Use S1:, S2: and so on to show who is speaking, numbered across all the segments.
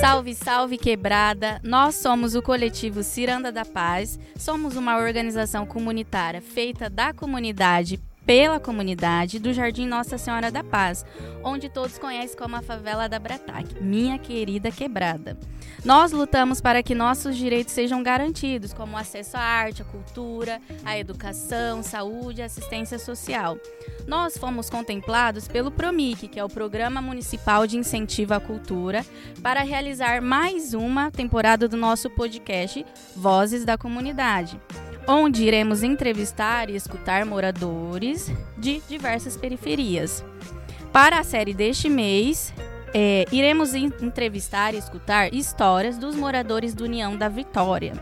S1: Salve, salve quebrada! Nós somos o coletivo Ciranda da Paz. Somos uma organização comunitária feita da comunidade pela comunidade do Jardim Nossa Senhora da Paz, onde todos conhecem como a favela da Brataque, minha querida quebrada. Nós lutamos para que nossos direitos sejam garantidos, como acesso à arte, à cultura, à educação, saúde e assistência social. Nós fomos contemplados pelo PROMIC, que é o Programa Municipal de Incentivo à Cultura, para realizar mais uma temporada do nosso podcast Vozes da Comunidade onde iremos entrevistar e escutar moradores de diversas periferias. Para a série deste mês, é, iremos entrevistar e escutar histórias dos moradores do União da Vitória,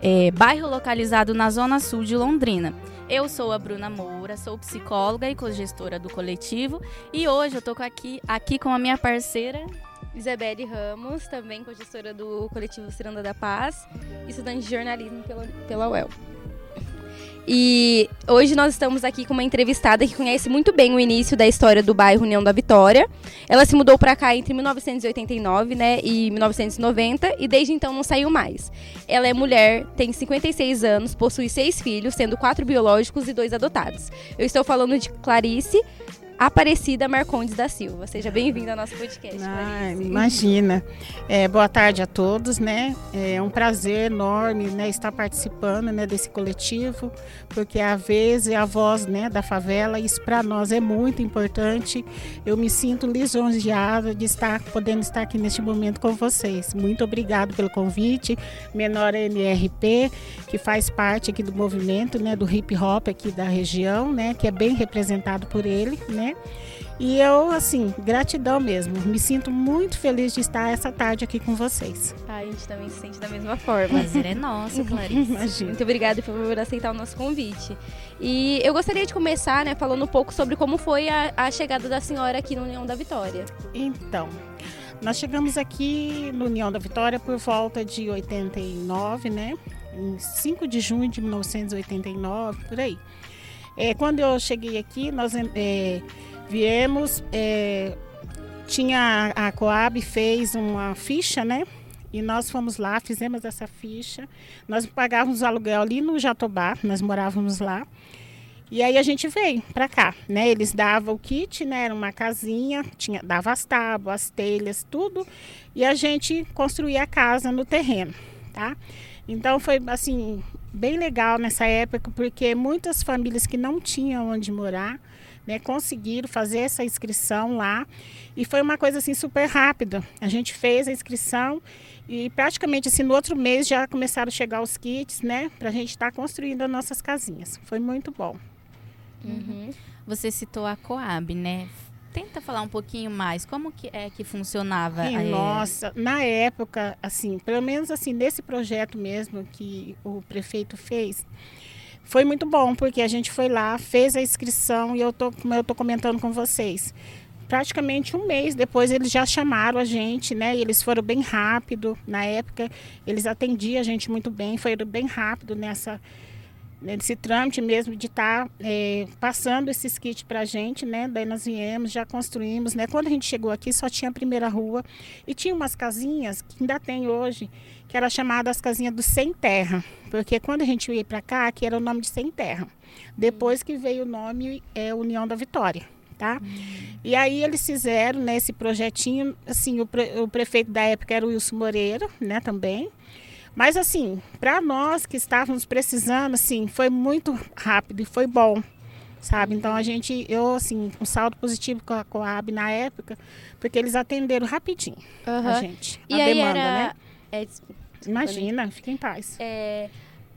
S1: é, bairro localizado na zona sul de Londrina. Eu sou a Bruna Moura, sou psicóloga e co-gestora do coletivo e hoje eu estou aqui, aqui com a minha parceira
S2: Isabelle Ramos, também co-gestora do coletivo Ciranda da Paz, estudante de jornalismo pela, pela UEL. E hoje nós estamos aqui com uma entrevistada que conhece muito bem o início da história do bairro União da Vitória. Ela se mudou para cá entre 1989 né, e 1990 e desde então não saiu mais. Ela é mulher, tem 56 anos, possui seis filhos, sendo quatro biológicos e dois adotados. Eu estou falando de Clarice Aparecida Marcondes da Silva. Seja bem-vinda ao nosso podcast.
S3: Ah, imagina. É, boa tarde a todos, né? É um prazer enorme né, estar participando né, desse coletivo, porque a vez e a voz né, da favela, isso para nós é muito importante. Eu me sinto lisonjeada de estar podendo estar aqui neste momento com vocês. Muito obrigado pelo convite. Menor NRP, que faz parte aqui do movimento né, do hip hop aqui da região, né, que é bem representado por ele, né? E eu, assim, gratidão mesmo. Me sinto muito feliz de estar essa tarde aqui com vocês.
S2: Ah, a gente também se sente da mesma forma.
S1: O prazer é nosso, Clarice.
S2: Imagina. Muito obrigada por aceitar o nosso convite. E eu gostaria de começar, né, falando um pouco sobre como foi a, a chegada da senhora aqui no União da Vitória.
S3: Então, nós chegamos aqui no União da Vitória por volta de 89, né? Em 5 de junho de 1989, por aí. É, quando eu cheguei aqui, nós é, viemos, é, tinha a Coab fez uma ficha, né? E nós fomos lá, fizemos essa ficha. Nós pagávamos aluguel ali no Jatobá, nós morávamos lá. E aí a gente veio para cá, né? Eles davam o kit, né? Era uma casinha, tinha, dava as tábuas, as telhas, tudo. E a gente construía a casa no terreno, tá? Então foi assim bem legal nessa época, porque muitas famílias que não tinham onde morar, né, conseguiram fazer essa inscrição lá e foi uma coisa assim super rápida. A gente fez a inscrição e praticamente assim no outro mês já começaram a chegar os kits, né, para a gente estar tá construindo as nossas casinhas. Foi muito bom.
S1: Uhum. Você citou a Coab, né? Tenta falar um pouquinho mais, como que é que funcionava?
S3: Sim, nossa, na época, assim, pelo menos assim, nesse projeto mesmo que o prefeito fez, foi muito bom, porque a gente foi lá, fez a inscrição e eu tô, como eu tô comentando com vocês, praticamente um mês depois eles já chamaram a gente, né? E eles foram bem rápido. Na época, eles atendiam a gente muito bem, foram bem rápido nessa nesse trâmite mesmo de estar tá, é, passando esses kits para a gente, né? Daí nós viemos, já construímos, né? Quando a gente chegou aqui só tinha a primeira rua e tinha umas casinhas que ainda tem hoje, que era chamada as casinhas do sem terra, porque quando a gente veio para cá, aqui era o nome de sem terra. Depois que veio o nome é União da Vitória. Tá? Uhum. E aí eles fizeram né, esse projetinho, assim, o, pre, o prefeito da época era o Wilson Moreira, né, também. Mas assim, para nós que estávamos precisando, assim, foi muito rápido e foi bom, sabe? Então a gente, eu assim, um saldo positivo com a Coab na época, porque eles atenderam rapidinho uhum. a gente,
S2: e
S3: a demanda,
S2: era...
S3: né? É, Imagina, fica em paz.
S2: É,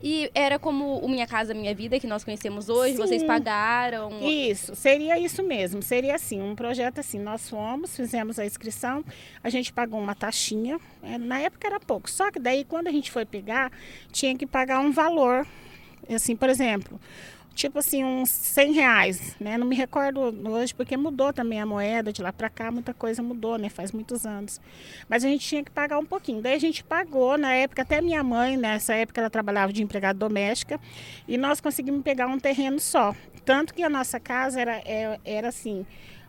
S2: e era como o Minha Casa Minha Vida, que nós conhecemos hoje, Sim. vocês pagaram?
S3: Isso, seria isso mesmo. Seria assim, um projeto assim, nós fomos, fizemos a inscrição, a gente pagou uma taxinha, é, na época era pouco, só que daí quando a gente foi pegar, tinha que pagar um valor, assim, por exemplo, tipo assim, uns 100 reais, né? Não me recordo hoje, porque mudou também a moeda de lá para cá, muita coisa mudou, né? Faz muitos anos. Mas a gente tinha que pagar um pouquinho. Daí a gente pagou, na época, até minha mãe, nessa época, ela trabalhava de empregada doméstica, e nós conseguimos pegar um terreno só. Tanto que a nossa casa era, era, é, era assim,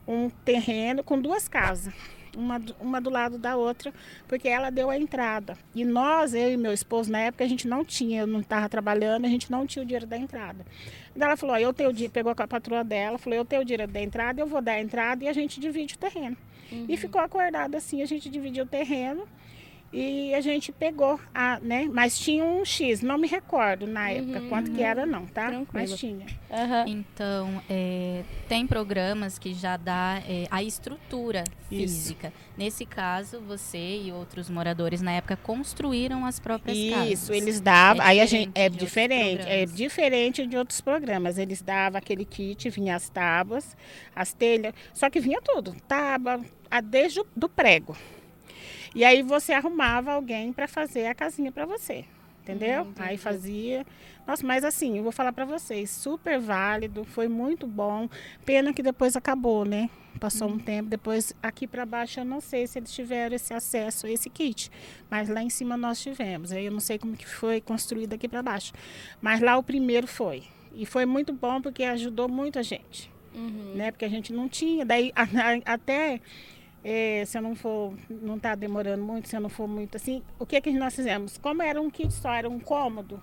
S3: um terreno com duas casas uma, uma do lado da outra, porque ela deu a entrada. E nós, eu e meu esposo, na época, a gente não tinha, eu não estava trabalhando, a gente não tinha o dinheiro da entrada. Então ela falou, eu tenho o dinheiro, pegou a patroa dela, falou, eu tenho o dinheiro da entrada, eu vou dar a entrada e a gente divide o terreno. Uhum. E ficou acordado assim, a gente dividiu o terreno. E a gente pegou, a, né? Mas tinha um X, não me recordo na época uhum, quanto que era não, tá? Tranquilo. Mas tinha.
S1: Uhum. Então, é, tem programas que já dá é, a estrutura física. Isso. Nesse caso, você e outros moradores na época construíram as próprias
S3: Isso,
S1: casas.
S3: Isso, eles davam. É aí a gente é diferente, é diferente de outros programas. Eles davam aquele kit, vinha as tábuas, as telhas, só que vinha tudo, tábua, desde o do prego. E aí você arrumava alguém para fazer a casinha para você. Entendeu? Hum, aí fazia. Nossa, mas assim, eu vou falar para vocês, super válido, foi muito bom. Pena que depois acabou, né? Passou hum. um tempo, depois aqui para baixo eu não sei se eles tiveram esse acesso a esse kit, mas lá em cima nós tivemos. Aí eu não sei como que foi construído aqui para baixo, mas lá o primeiro foi. E foi muito bom porque ajudou muito a gente. Uhum. Né? Porque a gente não tinha, daí até é, se eu não for, não está demorando muito, se eu não for muito assim, o que que nós fizemos? Como era um kit só, era um cômodo,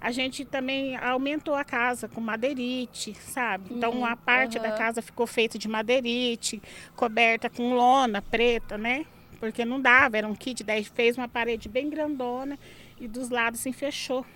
S3: a gente também aumentou a casa com madeirite, sabe? Então uma parte uhum. da casa ficou feita de madeirite, coberta com lona preta, né? Porque não dava, era um kit, daí fez uma parede bem grandona e dos lados se fechou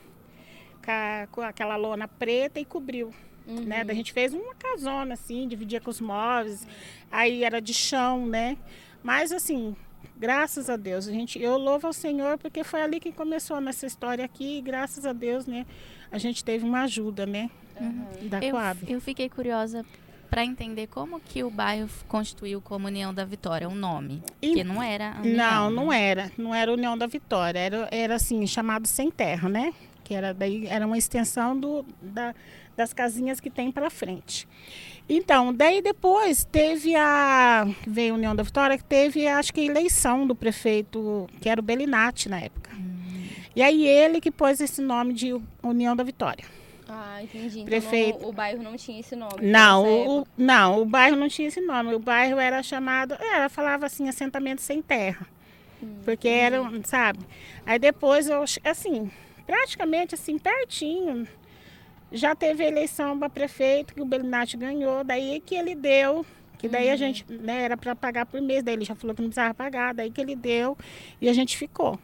S3: com, a, com aquela lona preta e cobriu. Uhum. Né? Da gente fez uma casona assim, dividia com os móveis, aí era de chão, né? Mas assim, graças a Deus, a gente, eu louvo ao Senhor porque foi ali que começou nessa história aqui, e graças a Deus, né? A gente teve uma ajuda, né? Uhum. Da
S1: eu,
S3: Coab.
S1: Eu fiquei curiosa para entender como que o bairro constituiu como União da Vitória, o um nome. Porque não era
S3: União, Não, né? não era. Não era União da Vitória. Era, era assim, chamado Sem Terra, né? Que era daí era uma extensão do, da, das casinhas que tem para frente. Então, daí depois teve a. Veio a União da Vitória, que teve, acho que, a eleição do prefeito, que era o Belinati na época. Hum. E aí ele que pôs esse nome de União da Vitória.
S2: Ah, entendi. Prefeito. Então, não, o bairro não tinha esse nome.
S3: Não, o, não, o bairro não tinha esse nome. O bairro era chamado. Era, falava assim, assentamento sem terra. Hum, porque entendi. era, sabe? Aí depois eu, assim, praticamente assim, pertinho já teve eleição para prefeito, que o Belinati ganhou, daí que ele deu, que daí uhum. a gente, né, era para pagar por mês, daí ele já falou que não precisava pagar, daí que ele deu e a gente ficou.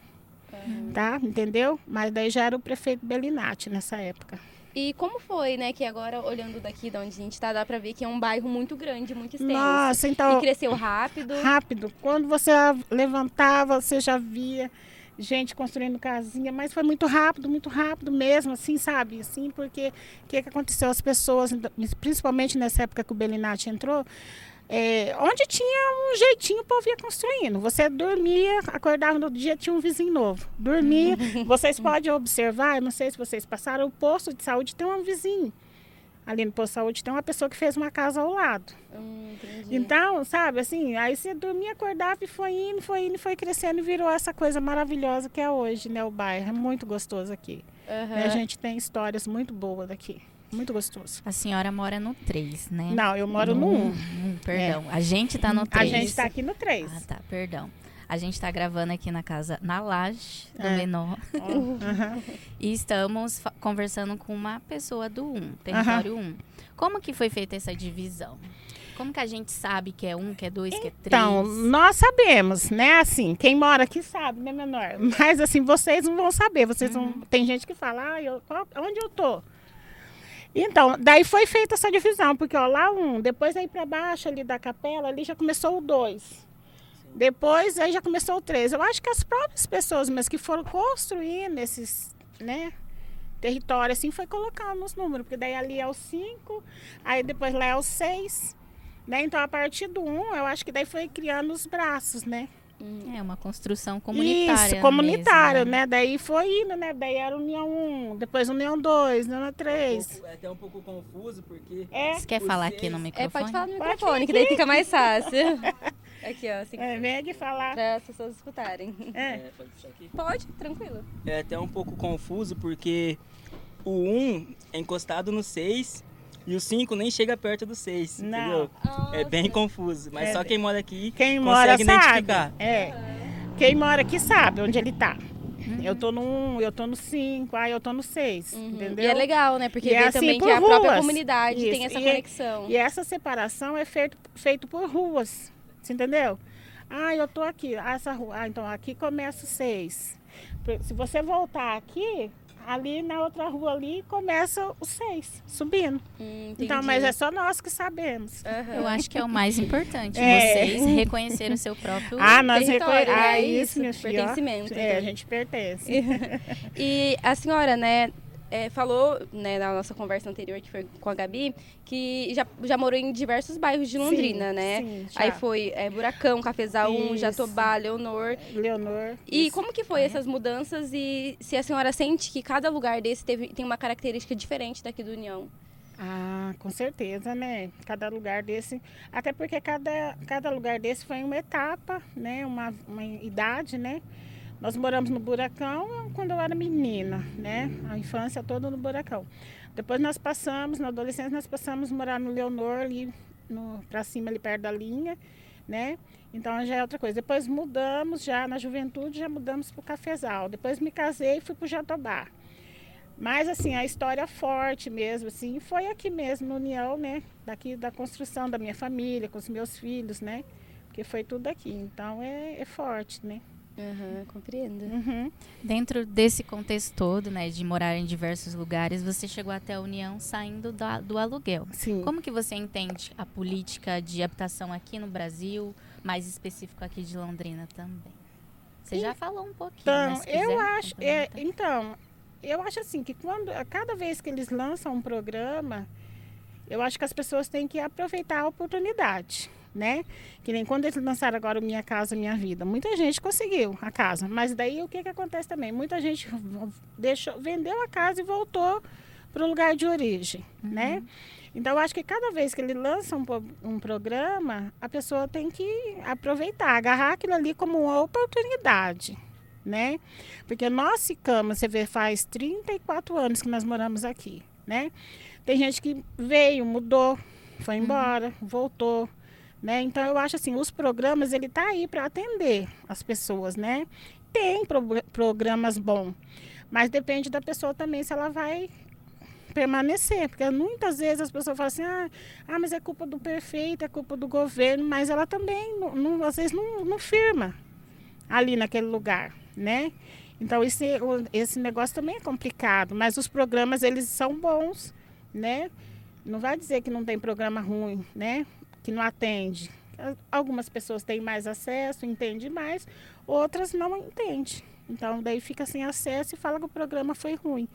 S3: Uhum. Tá? Entendeu? Mas daí já era o prefeito Belinati nessa época.
S2: E como foi, né, que agora, olhando daqui de onde a gente está, dá para ver que é um bairro muito grande, muito extenso.
S3: Nossa, então...
S2: E cresceu rápido.
S3: Rápido. Quando você levantava, você já via gente construindo casinha, mas foi muito rápido, muito rápido mesmo, assim, sabe? Assim, porque o que, que aconteceu? As pessoas, principalmente nessa época que o Belinati entrou, é, onde tinha um jeitinho o povo ia construindo. Você dormia, acordava no dia, tinha um vizinho novo. Dormia, vocês podem observar, não sei se vocês passaram, o posto de saúde tem um vizinho ali no posto de saúde tem uma pessoa que fez uma casa ao lado. Hum, então, sabe, assim, aí você dormia, acordava e foi indo, foi indo, foi crescendo e virou essa coisa maravilhosa que é hoje, né, o bairro. É muito gostoso aqui. Uhum. A gente tem histórias muito boas daqui. Muito gostoso.
S1: A senhora mora no 3, né?
S3: Não, eu moro no 1. Um.
S1: Perdão. É. A gente tá no 3.
S3: A gente tá aqui no 3.
S1: Ah, tá, perdão. A gente está gravando aqui na casa, na laje do é. Menor. Uhum. e estamos conversando com uma pessoa do 1, território uhum. 1. Como que foi feita essa divisão? Como que a gente sabe que é um, que é dois, que é três?
S3: Então, nós sabemos, né? Assim, quem mora aqui sabe, né, menor? Mas assim, vocês não vão saber. Vocês uhum. vão. Tem gente que fala, ah, eu, onde eu tô? Então, daí foi feita essa divisão, porque ó, lá um, depois aí para baixo ali da capela, ali já começou o dois. Depois aí já começou o 3. Eu acho que as próprias pessoas mas que foram construindo esses, né, território assim foi colocando os números, porque daí ali é o 5, aí depois lá é o 6, né? Então a partir do 1, um, eu acho que daí foi criando os braços, né?
S1: É uma construção comunitária.
S3: Isso, comunitária,
S1: mesmo,
S3: né? Daí foi indo, né? Daí era União 1, depois União 2, União 3.
S4: É até um pouco confuso, porque
S3: É,
S1: Você quer falar aqui
S4: seis-
S1: no
S2: É,
S1: microfone?
S2: pode falar no
S3: Pode
S2: microfone, que daí fica mais fácil. Aqui, ó, assim,
S3: é, vem aqui falar.
S2: para as pessoas escutarem.
S3: É.
S4: é, pode puxar aqui.
S2: Pode, tranquilo.
S4: É até um pouco confuso, porque o 1 é encostado no 6 e o 5 nem chega perto do 6,
S3: Não.
S4: entendeu? É bem
S2: Nossa.
S4: confuso, mas
S3: É
S4: só
S3: bem-
S4: quem mora aqui
S3: Quem mora
S4: consegue
S3: sabe.
S4: identificar.
S3: É. Quem mora aqui sabe onde ele tá.
S1: Uhum.
S3: Eu tô no 1, eu tô no 5, aí eu tô no 6,
S2: Uhum.
S3: entendeu?
S2: E é legal, né? Porque
S3: E é
S2: vê
S3: assim,
S2: também
S3: por
S2: que a própria
S3: ruas.
S2: comunidade tem
S3: Isso.
S2: essa
S3: E-
S2: conexão.
S3: E essa separação é feito, feito por ruas, você entendeu? Ah, eu tô aqui, ah, essa rua, ah, então aqui começa o 6. Se você voltar aqui, ali na outra rua ali começa o 6, subindo.
S2: Hum,
S3: Então, mas é só nós que sabemos.
S2: Aham.
S1: Eu acho que é o mais importante,
S3: É.
S1: vocês reconhecerem o seu próprio...
S3: Ah, nós
S2: território,
S3: reconhe-
S2: né?
S3: Ah,
S2: Isso,
S3: filha. ó.
S2: pertencimento,
S3: É,
S2: né?
S3: a gente pertence.
S2: E a senhora, né, é, falou né, na nossa conversa anterior, que foi com a Gabi, que já, já morou em diversos bairros de Londrina,
S3: Sim,
S2: né?
S3: sim, já.
S2: Aí foi é, Buracão, Cafezal 1,
S3: Isso.
S2: Jatobá, Leonor.
S3: Leonor.
S2: E
S3: isso.
S2: como que foi essas mudanças e se a senhora sente que cada lugar desse teve, tem uma característica diferente daqui do União?
S3: Ah, com certeza, né? Cada lugar desse. Até porque cada, cada lugar desse foi uma etapa, né? Uma, uma idade, né? Nós moramos no Buracão quando eu era menina, né? A infância toda no Buracão. Depois nós passamos, na adolescência, nós passamos a morar no Leonor, ali no, pra cima, ali perto da linha, né? Então já é outra coisa. Depois mudamos, já na juventude, já mudamos para o Cafezal. Depois me casei e fui para o Jatobá. Mas assim, a história forte mesmo, assim, foi aqui mesmo, no União, né? Daqui da construção da minha família, com os meus filhos, né? Porque foi tudo aqui. Então é, é forte, né?
S2: Aham, compreendo.
S3: Uhum.
S1: Dentro desse contexto todo, né, de morar em diversos lugares, você chegou até a União saindo da- do aluguel.
S3: Sim.
S1: Como que você entende a política de habitação aqui no Brasil, mais específico aqui de Londrina também? Você já falou um pouquinho,
S3: Então,
S1: né, se
S3: eu
S1: quiser
S3: acho, é, então, eu acho assim que quando, a cada vez que eles lançam um programa, eu acho que as pessoas têm que aproveitar a oportunidade, né? Que nem quando eles lançaram agora o Minha Casa Minha Vida, muita gente conseguiu a casa, mas daí o que que acontece também? Muita gente deixou, vendeu a casa e voltou para o lugar de origem, né? Então, eu acho que cada vez que ele lança um, um programa, a pessoa tem que aproveitar, agarrar aquilo ali como uma oportunidade, né? Porque nós ficamos, você vê, faz 34 anos que nós moramos aqui, né? Tem gente que veio, mudou, foi embora, voltou, né? Então eu acho assim, os programas ele tá aí para atender as pessoas, né? Tem pro- programas bons, mas depende da pessoa também se ela vai permanecer, porque muitas vezes as pessoas falam assim, ah, ah mas é culpa do prefeito, é culpa do governo, mas ela também, não, não- às vezes, não, não firma ali naquele lugar, né? Então esse, esse negócio também é complicado, mas os programas eles são bons, né? Não vai dizer que não tem programa ruim, né? Que não atende. Algumas pessoas têm mais acesso, entendem mais, outras não entendem. Então daí fica sem acesso e fala que o programa foi ruim.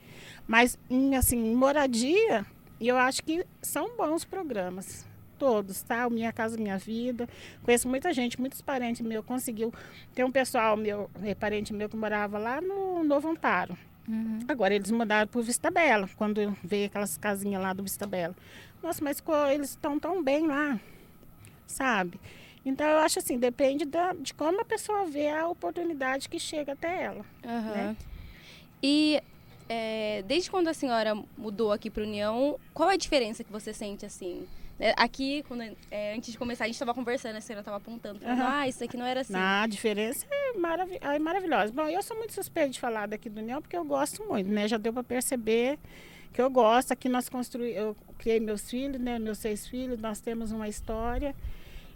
S3: Mas em assim, em moradia, eu acho que são bons programas. Todos, tá? O Minha Casa Minha Vida. Conheço muita gente, muitos parentes meus conseguiu. Tem um pessoal meu, eh, parente meu que morava lá no Novo Amparo.
S1: Uhum.
S3: Agora eles mudaram para o Vista Bela, quando veio aquelas casinhas lá do Vista Bela. Nossa, mas eles estão tão bem lá, sabe? Então eu acho assim, depende da, de como a pessoa vê a oportunidade que chega até ela.
S2: Aham.
S3: né?
S2: E é, desde quando a senhora mudou aqui para União, qual é a diferença que você sente assim? É, Aqui, quando, é, antes de começar, a gente estava conversando, a senhora estava apontando, falando,
S3: Aham.
S2: ah, isso aqui não era assim.
S3: A diferença é, maravi é maravilhosa. Bom, eu sou muito suspeita de falar daqui do União porque eu gosto muito, né? Já deu para perceber que eu gosto. Aqui nós construí, eu criei meus filhos, né? Meus seis filhos, nós temos uma história.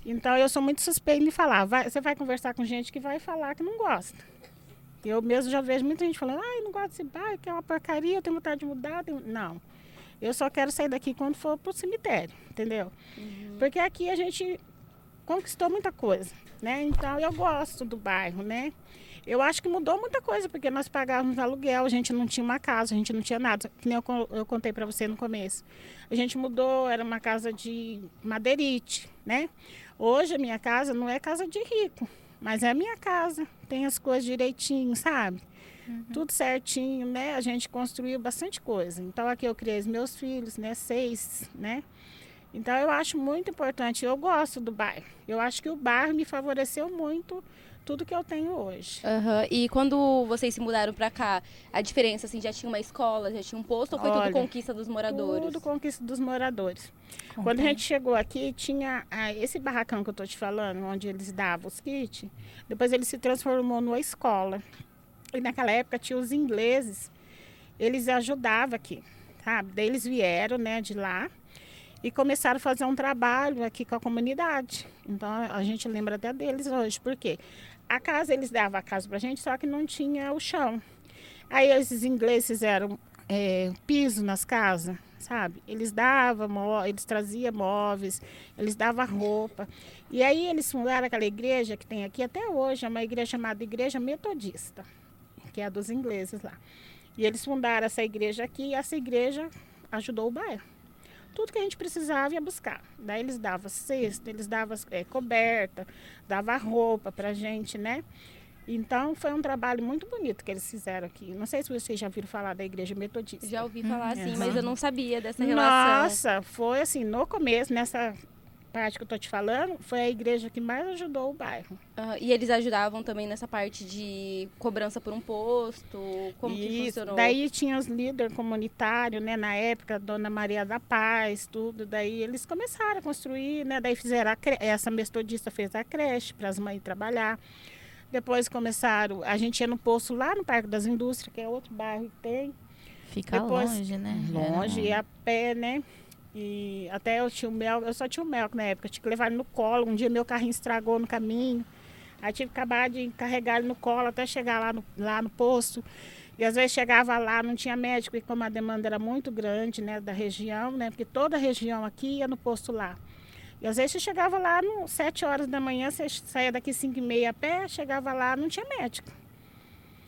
S3: Então eu sou muito suspeita de falar. Vai- você vai conversar com gente que vai falar que não gosta. Eu mesmo já vejo muita gente falando, ai, não gosto desse bairro, que é uma porcaria, eu tenho vontade de mudar. tenho-" Não. Eu só quero sair daqui quando for pro cemitério, entendeu? Porque aqui a gente conquistou muita coisa, né? Então eu gosto do bairro, né? Eu acho que mudou muita coisa, porque nós pagávamos aluguel, a gente não tinha uma casa, a gente não tinha nada. Que nem eu, eu contei para você no começo. A gente mudou, era uma casa de madeirite, né? Hoje a minha casa não é casa de rico. Mas é a minha casa, tem as coisas direitinho, sabe? Uhum. Tudo certinho, né? A gente construiu bastante coisa. Então aqui eu criei os meus filhos, né? Seis, né? Então eu acho muito importante. Eu gosto do bairro. Eu acho que o bairro me favoreceu muito tudo que eu tenho hoje.
S2: Uhum. E quando vocês se mudaram para cá, a diferença assim, já tinha uma escola, já tinha um posto ou foi Olha, tudo conquista dos moradores?
S3: Tudo conquista dos moradores. Quando a gente chegou aqui, tinha ah, esse barracão que eu tô te falando, onde eles davam os kits. Depois ele se transformou numa escola. E naquela época tinha os ingleses, eles ajudavam aqui, sabe? Daí eles vieram, né, de lá e começaram a fazer um trabalho aqui com a comunidade. Então a gente lembra até deles hoje, porque a casa eles davam a casa pra gente, só que não tinha o chão. Aí esses ingleses fizeram é, piso nas casas, sabe? Eles davam, eles traziam móveis, eles davam roupa. E aí eles fundaram aquela igreja que tem aqui até hoje, é uma igreja chamada Igreja Metodista que é a dos ingleses lá. E eles fundaram essa igreja aqui e essa igreja ajudou o bairro. Tudo que a gente precisava ia buscar. Daí eles davam cesta, eles davam é, coberta, dava roupa pra gente, né? Então foi um trabalho muito bonito que eles fizeram aqui. Não sei se vocês já viram falar da igreja metodista.
S2: Já ouvi falar sim, mas eu não sabia dessa relação.
S3: Nossa, foi assim, no começo, nessa parte que eu tô te falando, foi a igreja que mais ajudou o bairro.
S2: Uh, e eles ajudavam também nessa parte de cobrança por um posto? Como Isso. que funcionou?
S3: Daí tinha os líderes comunitários, né? Na época, Dona Maria da Paz, tudo. Daí eles começaram a construir, né? Daí fizeram a cre... essa metodista fez a creche para as mães trabalhar. Depois começaram, a gente ia no posto lá no Parque das Indústrias, que é outro bairro que tem.
S1: Fica Depois, longe, né?
S3: Longe, ia a pé, né? E até eu tinha o mel, eu só tinha o mel na época, eu tinha que levar ele no colo. Um dia meu carrinho estragou no caminho. Aí tive que acabar de carregar ele no colo até chegar lá no, lá no posto. E às vezes chegava lá, não tinha médico, e como a demanda era muito grande, né, da região, né, porque toda a região aqui ia no posto lá. E às vezes você chegava lá, no, sete horas da manhã, você saía daqui cinco e meia a pé, chegava lá, não tinha médico.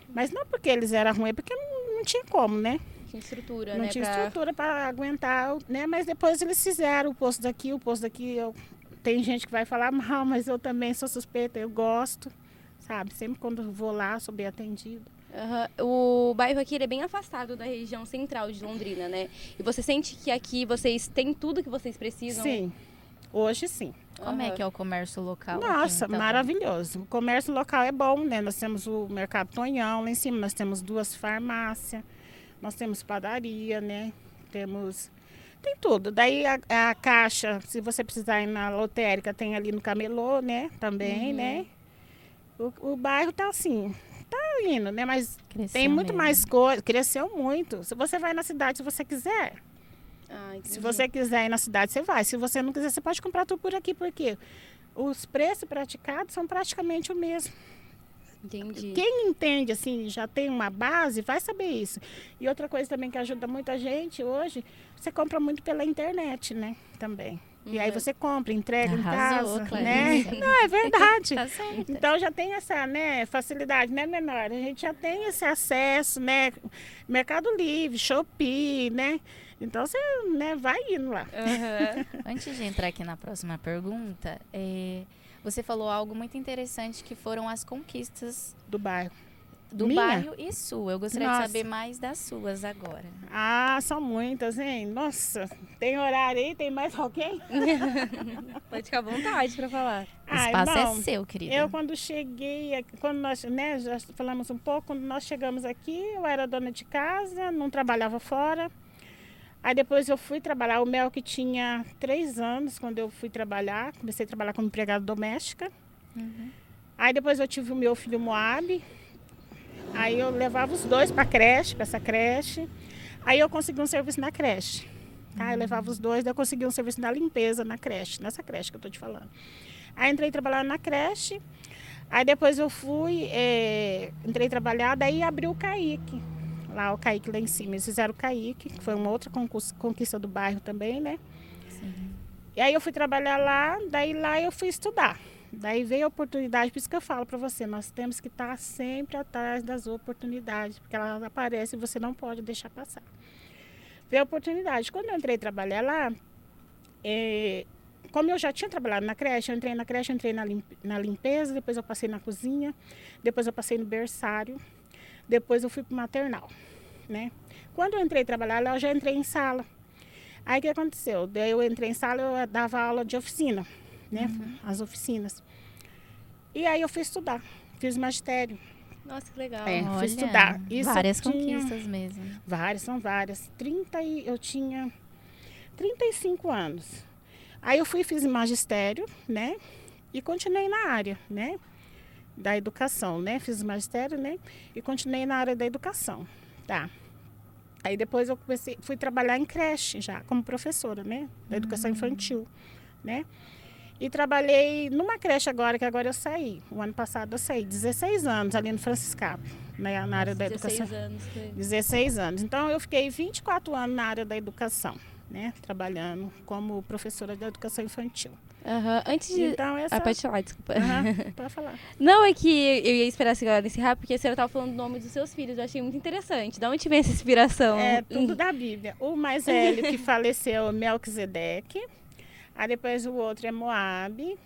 S3: Mas não porque eles eram ruins, é porque não, não tinha como, né?
S2: Tinha estrutura,
S3: não
S2: né?
S3: tinha
S2: pra...
S3: estrutura para aguentar, né? Mas depois eles fizeram o posto daqui, o posto daqui. Eu... Tem gente que vai falar mal, mas eu também sou suspeita, eu gosto, sabe? Sempre quando vou lá, sou bem atendida.
S2: Uhum. O bairro aqui é bem afastado da região central de Londrina, né? E você sente que aqui vocês têm tudo que vocês precisam?
S3: Sim, hoje sim.
S1: Como uhum. é que é o comércio local?
S3: Nossa, aqui, então? maravilhoso. O comércio local é bom, né? Nós temos o Mercado Tonhão lá em cima, nós temos duas farmácias. Nós temos padaria, né? Temos. Tem tudo. Daí a, a caixa, se você precisar ir na lotérica, tem ali no camelô, né? Também, uhum. né? O, o bairro tá assim, tá indo, né? Mas cresceu tem muito mesmo. mais coisa. Cresceu muito. Se você vai na cidade, se você quiser. Ah, se você quiser ir na cidade, você vai. Se você não quiser, você pode comprar tudo por aqui, porque os preços praticados são praticamente o mesmo.
S2: Entendi.
S3: Quem entende, assim, já tem uma base, vai saber isso. E outra coisa também que ajuda muita gente hoje, você compra muito pela internet, né? Também. E aí uhum. você compra, entrega Arrasou, em casa, né? Não, é verdade. tá então já tem essa, né, facilidade, né, menor? A gente já tem esse acesso, né? Mercado Livre, Shopee, né? Então você, né, vai indo lá.
S1: Uhum. Antes de entrar aqui na próxima pergunta, é você falou algo muito interessante que foram as conquistas
S3: do bairro.
S1: Do Minha? bairro e sua. Eu gostaria Nossa. de saber mais das suas agora.
S3: Ah, são muitas, hein? Nossa, tem horário aí? Tem mais alguém?
S2: Pode ficar à vontade para falar.
S1: O espaço é seu, querida.
S3: Eu, quando cheguei, quando nós, né, já falamos um pouco, quando nós chegamos aqui, eu era dona de casa, não trabalhava fora. Aí depois eu fui trabalhar, o Mel que tinha três anos quando eu fui trabalhar, comecei a trabalhar como empregada doméstica. Uhum. Aí depois eu tive o meu filho Moab. Aí eu levava os dois para creche, para essa creche. Aí eu consegui um serviço na creche. Tá? Uhum. Eu levava os dois, daí eu consegui um serviço na limpeza na creche, nessa creche que eu tô te falando. Aí entrei trabalhar na creche. Aí depois eu fui, é, entrei trabalhar, daí abriu o Kaique lá o Kaique lá em cima. Eles fizeram o Kaique, que foi uma outra conquista do bairro também, né? Sim. E aí eu fui trabalhar lá, daí lá eu fui estudar. Daí veio a oportunidade, por isso que eu falo para você, nós temos que estar sempre atrás das oportunidades, porque elas aparecem e você não pode deixar passar. Veio a oportunidade. Quando eu entrei trabalhar lá, é, como eu já tinha trabalhado na creche, eu entrei na creche, eu entrei na, lim, na limpeza, depois eu passei na cozinha, depois eu passei no berçário, depois eu fui para maternal, né? Quando eu entrei trabalhar, eu já entrei em sala. Aí o que aconteceu? Daí eu entrei em sala, eu dava aula de oficina, né? Uhum. As oficinas. E aí eu fui estudar, fiz magistério.
S2: Nossa, que legal.
S1: É,
S2: fui
S1: Olha,
S2: estudar.
S1: Isso várias conquistas mesmo.
S3: Várias, são várias. 30 e eu tinha 35 anos. Aí eu fui fiz magistério, né? E continuei na área, né? Da educação, né? Fiz magistério, né? E continuei na área da educação, tá? Aí depois eu comecei, fui trabalhar em creche já, como professora, né? Da educação hum. infantil, né? E trabalhei numa creche agora, que agora eu saí. O ano passado eu saí, 16 anos ali no Franciscado, né, na área da educação.
S2: 16 anos. Foi.
S3: 16 anos. Então eu fiquei 24 anos na área da educação, né? Trabalhando como professora de educação infantil.
S2: Uhum. Antes de.
S3: Então, essa...
S2: Ah, pode falar, desculpa.
S3: Uhum, pode falar.
S2: Não, é que eu ia esperar esse agora encerrar, porque a senhora estava falando o nome dos seus filhos. Eu achei muito interessante. De onde vem essa inspiração?
S3: É tudo da Bíblia. O mais velho que faleceu, Melquisedeque. Aí depois o outro é Moab.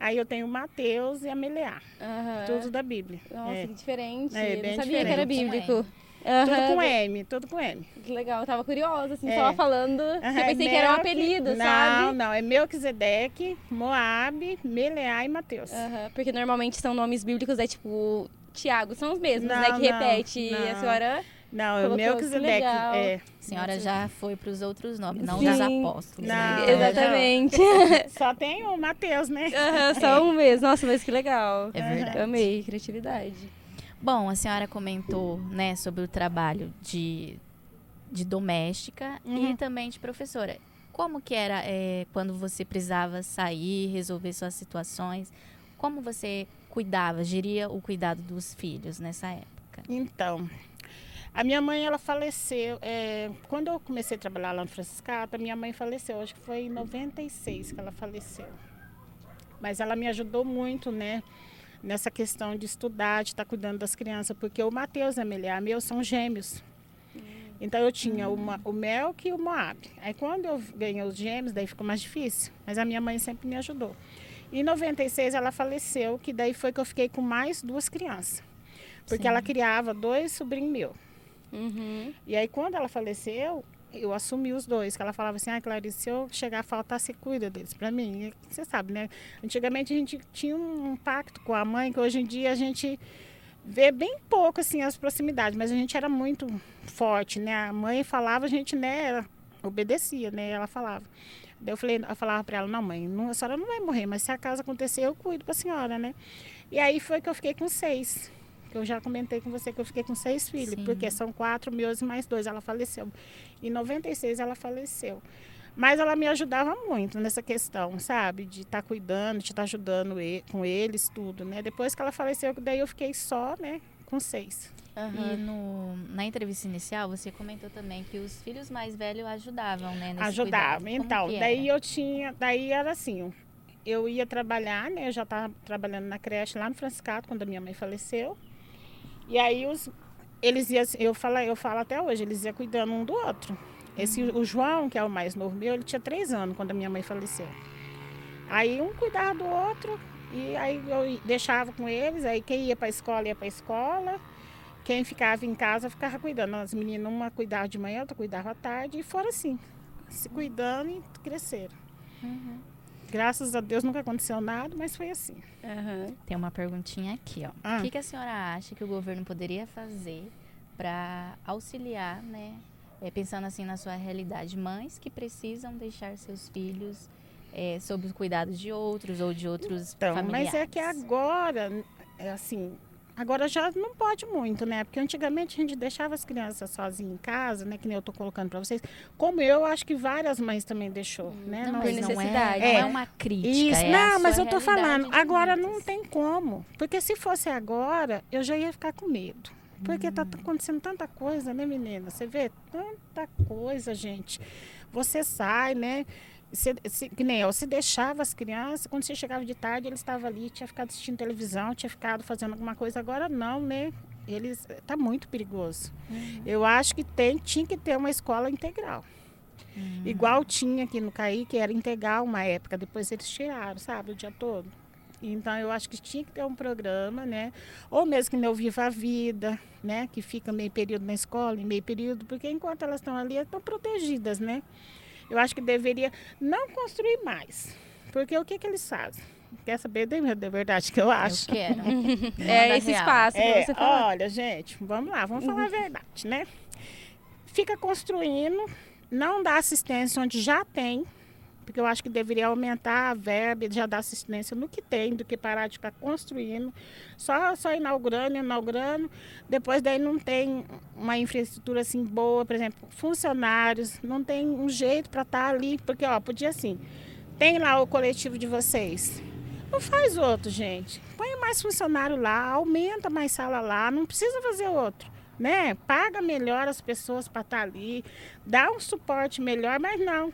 S3: Aí eu tenho Mateus e a Meleá.
S2: Uhum.
S3: Tudo da Bíblia.
S2: Nossa,
S3: é.
S2: que diferente.
S3: É,
S2: eu
S3: bem
S2: não sabia
S3: diferente.
S2: que era bíblico.
S3: Uhum. Tudo com M, tudo com M.
S2: Que legal, eu tava curiosa, assim,
S3: É.
S2: só falando. Uhum. Eu pensei que era um apelido,
S3: não,
S2: sabe?
S3: Não, não, é Melquisedeque, Moab, Meleá e Mateus.
S2: Aham, porque normalmente são nomes bíblicos, é tipo Tiago, são os mesmos,
S3: Não,
S2: né? Que
S3: não,
S2: repete. E a
S3: não.
S2: senhora.
S3: Não, é Melquisedeque. É.
S1: A senhora já foi para os outros nomes, não
S2: Sim.
S1: dos apóstolos.
S3: Não,
S1: né?
S3: é,
S2: Exatamente.
S3: Só tem o Mateus, né?
S2: Aham, só um mesmo. Nossa, mas que legal.
S1: É verdade.
S2: Amei, criatividade.
S1: Bom, a senhora comentou, né, sobre o trabalho de, de doméstica e
S3: Uhum.
S1: também de professora. Como que era é, quando você precisava sair, resolver suas situações? Como você cuidava, geria o cuidado dos filhos nessa época?
S3: Então, a minha mãe, ela faleceu. é, quando eu comecei a trabalhar lá no Franciscato, a minha mãe faleceu. Acho que foi em 96 que ela faleceu. Mas ela me ajudou muito, né? Nessa questão de estudar, de estar cuidando das crianças. Porque o Mateus e a Meliá, meus são gêmeos. Então eu tinha o, Ma- o Melk e o Moab. Aí quando eu ganhei os gêmeos, daí ficou mais difícil. Mas a minha mãe sempre me ajudou. Em 96 ela faleceu, que daí foi que eu fiquei com mais duas crianças. Porque
S1: Sim.
S3: ela criava dois sobrinhos meus.
S2: Uhum.
S3: E aí quando ela faleceu, eu assumi os dois. Que ela falava assim, ah, Clarice, se eu chegar a faltar, você cuida deles pra mim. E você sabe, né? Antigamente a gente tinha um pacto com a mãe, que hoje em dia a gente vê bem pouco, assim, as proximidades. Mas a gente era muito forte, né? A mãe falava, a gente, né, obedecia, né? Ela falava. Daí eu, falei, eu falava pra ela, não mãe, não, a senhora não vai morrer, mas se acaso acontecer, eu cuido pra senhora, né? E aí foi que eu fiquei com seis. Que eu já comentei com você que eu fiquei com seis filhos,
S1: Sim.
S3: porque são quatro meus e mais dois. Ela faleceu. Em 96 ela faleceu. Mas ela me ajudava muito nessa questão, sabe? De estar cuidando, de estar ajudando e- com eles, tudo, né? Depois que ela faleceu, daí eu fiquei só, né? Com seis.
S1: E no, na entrevista inicial, você comentou também que os filhos mais velhos ajudavam, né? Nesse
S3: ajudava.
S1: cuidado. Como
S3: Então, daí eu tinha, daí era assim, eu ia trabalhar, né? Eu já estava trabalhando na creche lá no Franciscato quando a minha mãe faleceu. E aí os eles iam, eu falo, eu falo até hoje, eles iam cuidando um do outro. Esse o João, que é o mais novo meu, ele tinha três anos quando a minha mãe faleceu. Aí um cuidava do outro e aí eu deixava com eles, aí quem ia para a escola ia para a escola. Quem ficava em casa ficava cuidando. As meninas, uma cuidava de manhã, outra cuidava à tarde, e foram assim, se cuidando e cresceram.
S1: Uhum.
S3: Graças a Deus nunca aconteceu nada, mas foi assim.
S2: Aham.
S1: Tem uma perguntinha aqui, ó.
S3: Ah.
S1: O que, que a senhora acha que o governo poderia fazer para auxiliar, né? é, pensando assim na sua realidade, mães que precisam deixar seus filhos é, sob os cuidados de outros ou de outros
S3: Então,
S1: familiares.
S3: mas é que agora, é assim, agora já não pode muito, né? Porque antigamente a gente deixava as crianças sozinhas em casa, né? Que nem eu tô colocando para vocês. Como eu, acho que várias mães também deixou, né?
S1: Não, não é,
S2: necessidade.
S1: não é
S3: É.
S1: uma crítica.
S3: Isso,
S1: é
S3: não, mas eu tô falando, agora
S1: muitas.
S3: não tem como. Porque se fosse agora, eu já ia ficar com medo. Porque tá acontecendo tanta coisa, né, menina? Você vê tanta coisa, gente. Você sai, né? Se, se- que nem eu, se deixava as crianças, quando você chegava de tarde, eles estavam ali, tinha ficado assistindo televisão, tinha ficado fazendo alguma coisa. Agora não, né? Eles tá muito perigoso. Eu acho que tem, tinha que ter uma escola integral. Uhum. Igual tinha aqui no CAI, que era integral uma época, depois eles tiraram, sabe, o dia todo. Então eu acho que tinha que ter um programa, né? Ou mesmo que não Viva a Vida, né? Que fica meio período na escola, meio período, porque enquanto elas estão ali, estão protegidas, né? Eu acho que deveria não construir mais. Porque o que, que eles fazem? Quer saber de verdade que eu acho?
S1: Eu quero.
S2: é esse real. espaço
S3: é, você fala. Olha, gente, vamos lá, vamos falar a verdade, né? Fica construindo, não dá assistência onde já tem, porque eu acho que deveria aumentar a verba já dar assistência no que tem, do que parar de ficar construindo, só, só inaugurando, inaugurando. Depois daí não tem uma infraestrutura assim boa, por exemplo, funcionários, não tem um jeito para estar tá ali, porque ó, podia assim, tem lá o coletivo de vocês. Não faz outro, gente. Põe mais funcionário lá, aumenta mais sala lá, não precisa fazer outro né? Paga melhor as pessoas para estar tá ali, dá um suporte melhor, mas não.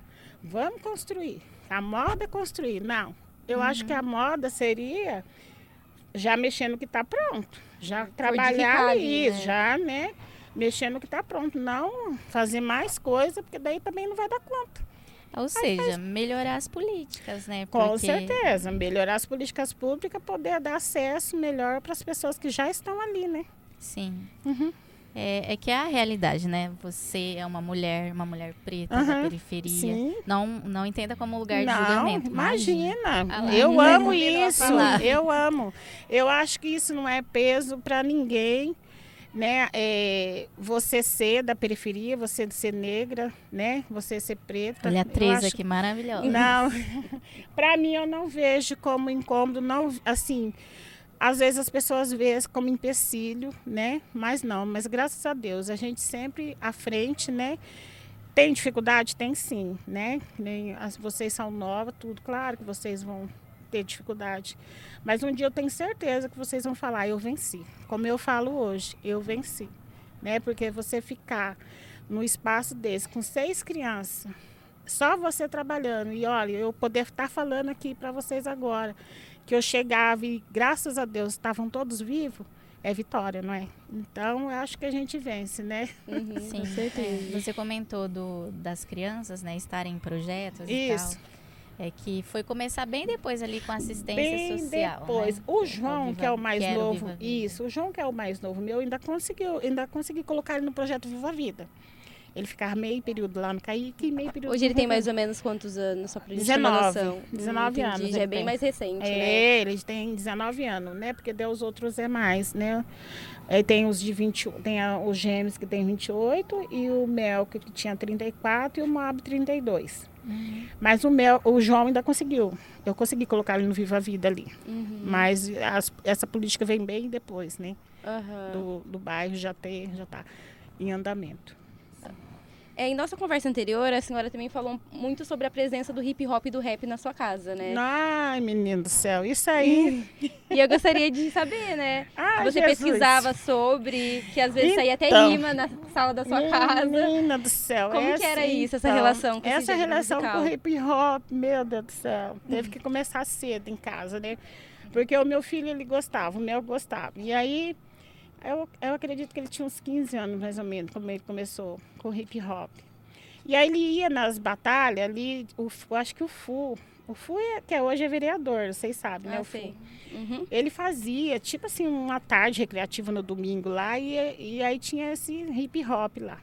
S3: Vamos construir. A moda é construir. Não. Eu uhum. acho que a moda seria já mexendo no que está pronto. Já trabalhar ali, né? já, né? Mexendo no que está pronto. Não fazer mais coisa, porque daí também não vai dar conta.
S1: Ou seja, faz... melhorar as políticas, né?
S3: Porque... Com certeza. Melhorar as políticas públicas, poder dar acesso melhor para as pessoas que já estão ali, né?
S1: Sim. Uhum. É, é, que é a realidade, né? Você é uma mulher, uma mulher preta uhum, da periferia. Sim. Não, não entenda como lugar de não, julgamento.
S3: Imagina. imagina. eu amo isso. Eu amo. Eu acho que isso não é peso para ninguém. Né, é, você ser da periferia, você ser negra, né, você ser preta.
S1: Olha a Teresa, acho... que maravilhosa.
S3: Não, para mim eu não vejo como incômodo, não, assim, às vezes as pessoas veem como empecilho, né? Mas não, mas graças a Deus, a gente sempre à frente, né? Tem dificuldade? Tem sim, né? Vocês são novas, tudo, claro que vocês vão ter dificuldade. Mas um dia eu tenho certeza que vocês vão falar, eu venci. Como eu falo hoje, eu venci. Né? Porque você ficar no espaço desse com seis crianças, só você trabalhando, e olha, eu poder estar falando aqui para vocês agora que eu chegava e, graças a Deus, estavam todos vivos, é vitória, não é? Então, eu acho que a gente vence, né?
S1: Uhum, Sim, com certeza. É, você comentou do, das crianças, né, estarem em projetos Isso. e tal. É que foi começar bem depois ali com assistência
S3: bem
S1: social.
S3: depois. Né? O João, Viva, que é o mais novo, isso, o João que é o mais novo meu, ainda conseguiu, ainda consegui colocar ele no projeto Viva a Vida. Ele ficava meio período lá no Caíque e meio período
S2: Hoje ele tem mais ou menos quantos anos, só pra gente
S3: 19, ter noção? 19 hum, anos.
S2: Já é bem tem. mais recente,
S3: é,
S2: né?
S3: ele tem 19 anos, né? Porque os outros é mais, né? Aí tem os de 20, tem a, os gêmeos que tem 28 e o Mel que tinha 34 e o Moab 32. Uhum. Mas o Mel, o João ainda conseguiu. Eu consegui colocar ele no Viva a Vida ali. Uhum. Mas as, essa política vem bem depois, né? Uhum. Do, do bairro já ter, já tá em andamento.
S2: É, em nossa conversa anterior, a senhora também falou muito sobre a presença do hip hop e do rap na sua casa, né?
S3: Ai, menino do céu, isso aí.
S2: e eu gostaria de saber, né? Ah, Você Jesus. pesquisava sobre, que às vezes então, saía até então, rima na sala da sua casa.
S3: Menina do céu.
S2: Como que era isso, essa então, relação com
S3: Essa relação
S2: musical?
S3: com o hip hop, meu Deus do céu. Teve que começar cedo em casa, né? Porque o meu filho, ele gostava, o meu gostava. E aí, eu, eu acredito que ele tinha uns 15 anos, mais ou menos, quando ele começou com hip hop. E aí ele ia nas batalhas ali, o, eu acho que o FU, o FU, é, que hoje é vereador, vocês sabem, né? Ah, o FU. Uhum. Ele fazia, tipo assim, uma tarde recreativa no domingo lá, e, e aí tinha esse hip hop lá.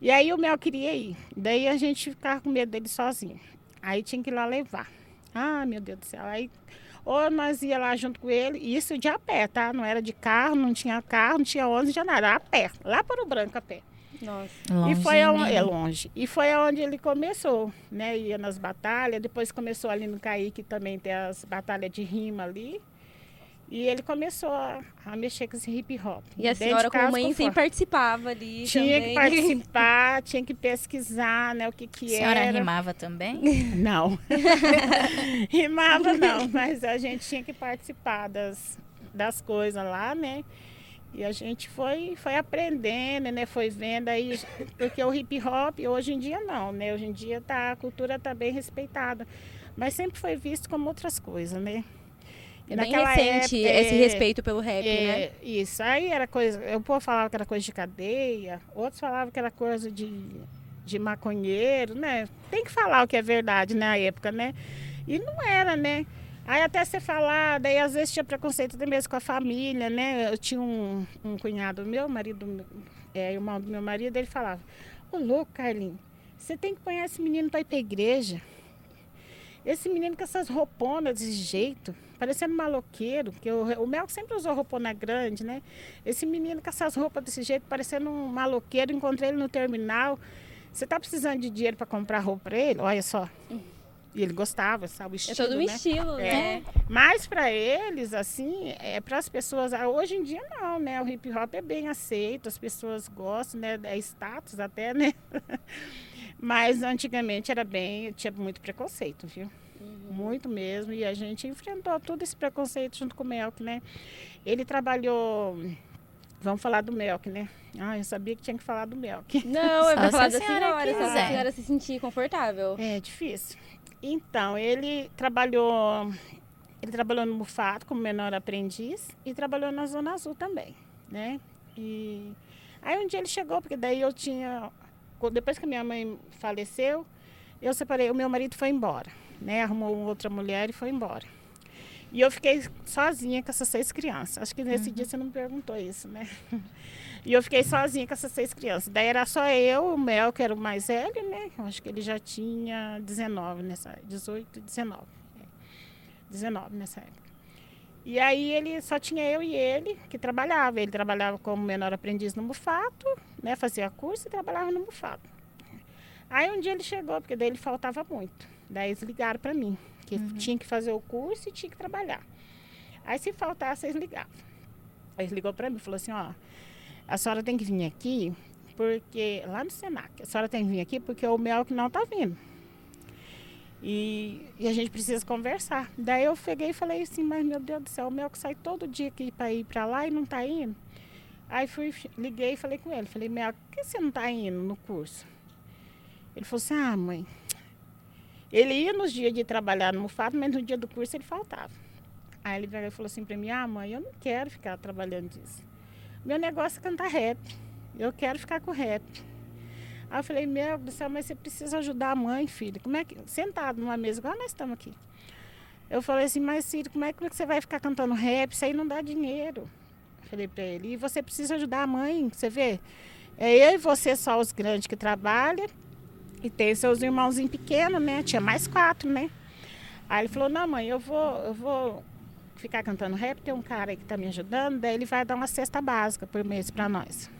S3: E aí o Mel queria ir. Daí a gente ficava com medo dele sozinho. Aí tinha que ir lá levar. Ah, meu Deus do céu. Aí ou nós ia lá junto com ele, isso de a pé, tá? Não era de carro, não tinha carro, não tinha ônibus, não tinha nada, a pé, lá para o Branco a pé.
S2: Nossa.
S3: Longe, e foi aonde, é longe. E foi aonde ele começou, né? Ia nas batalhas, depois começou ali no Caíque também tem as batalhas de rima ali. E ele começou a, a mexer com esse hip hop.
S2: E a senhora como mãe sempre participava ali
S3: Tinha
S2: também.
S3: que participar, tinha que pesquisar, né, o que que
S1: era. A senhora
S3: era.
S1: rimava também?
S3: Não. rimava não, mas a gente tinha que participar das, das coisas lá, né? E a gente foi, foi aprendendo, né? Foi vendo aí, porque o hip hop hoje em dia não, né? Hoje em dia tá, a cultura está bem respeitada. Mas sempre foi visto como outras coisas, né?
S2: É bem recente época, esse é, respeito pelo rap, é, né?
S3: Isso. Aí era coisa. Eu povo falava que era coisa de cadeia, outros falavam que era coisa de, de maconheiro, né? Tem que falar o que é verdade na época, né? E não era, né? Aí até você falar, daí às vezes tinha preconceito até mesmo com a família, né? Eu tinha um, um cunhado meu, marido, é, irmão do meu marido, ele falava, ô louco, Carlinhos, você tem que pôr esse menino para ir pra igreja. Esse menino com essas rouponas desse jeito, parecendo maloqueiro, que o, o Mel sempre usou roupona grande, né? Esse menino com essas roupas desse jeito, parecendo um maloqueiro, encontrei ele no terminal. Você tá precisando de dinheiro para comprar roupa para ele? Olha só. E ele gostava, sabe? O estilo,
S2: é todo um
S3: né?
S2: estilo,
S3: É.
S2: né?
S3: Mas para eles, assim, é para as pessoas. ah, Hoje em dia não, né? O hip hop é bem aceito, as pessoas gostam, né? É status até, né? Mas antigamente era bem, tinha muito preconceito, viu? Muito mesmo. E a gente enfrentou todo esse preconceito junto com o Melk, né? Ele trabalhou. Vamos falar do Melk, né? Ah, eu sabia que tinha que falar do Melk.
S2: Não, é pra
S1: se
S2: falar
S1: a
S2: da
S1: senhora
S2: senhora, só pra
S1: quiser.
S2: senhora se sentir confortável.
S3: É difícil. Então, ele trabalhou, ele trabalhou no Mufato como menor aprendiz e trabalhou na Zona Azul também, né? E aí um dia ele chegou, porque daí eu tinha, depois que a minha mãe faleceu, eu separei, o meu marido foi embora, né? Arrumou outra mulher e foi embora. E eu fiquei sozinha com essas seis crianças. Acho que nesse dia você não me perguntou isso, né? E eu fiquei sozinha com essas seis crianças. Daí era só eu, o Mel, que era o mais velho, né? Eu acho que ele já tinha 19 nessa 18, 19. É, 19 nessa época. E aí ele só tinha eu e ele que trabalhava. Ele trabalhava como menor aprendiz no Mufato, né? Fazia curso e trabalhava no Mufato. Aí um dia ele chegou, porque daí ele faltava muito. Daí eles ligaram para mim, que tinha que fazer o curso e tinha que trabalhar. Aí se faltasse, eles ligavam. Aí ele ligou para mim e falou assim, ó, a senhora tem que vir aqui, porque lá no Senac, a senhora tem que vir aqui porque o Mel que não tá vindo. E, e a gente precisa conversar. Daí eu peguei e falei assim, mas meu Deus do céu, o Mel que sai todo dia aqui para ir para lá e não tá indo. Aí fui, liguei e falei com ele, falei, Mel, por que você não tá indo no curso? Ele falou assim, ah, mãe, ele ia nos dias de trabalhar no Mufato, mas no dia do curso ele faltava. Aí ele falou assim para mim, ah, mãe, eu não quero ficar trabalhando disso. Meu negócio é cantar rap. Eu quero ficar com rap. Aí eu falei, meu do céu, mas você precisa ajudar a mãe, filho. Como é que. Sentado numa mesa, igual nós estamos aqui. Eu falei assim, mas filho, como é que você vai ficar cantando rap? Isso aí não dá dinheiro. Falei para ele. E você precisa ajudar a mãe, você vê? É eu e você só os grandes que trabalham. E tem seus irmãozinhos pequenos, né? Tinha mais quatro, né? Aí ele falou, não, mãe, eu vou, eu vou ficar cantando rap, tem um cara aí que tá me ajudando, daí ele vai dar uma cesta básica por mês para nós.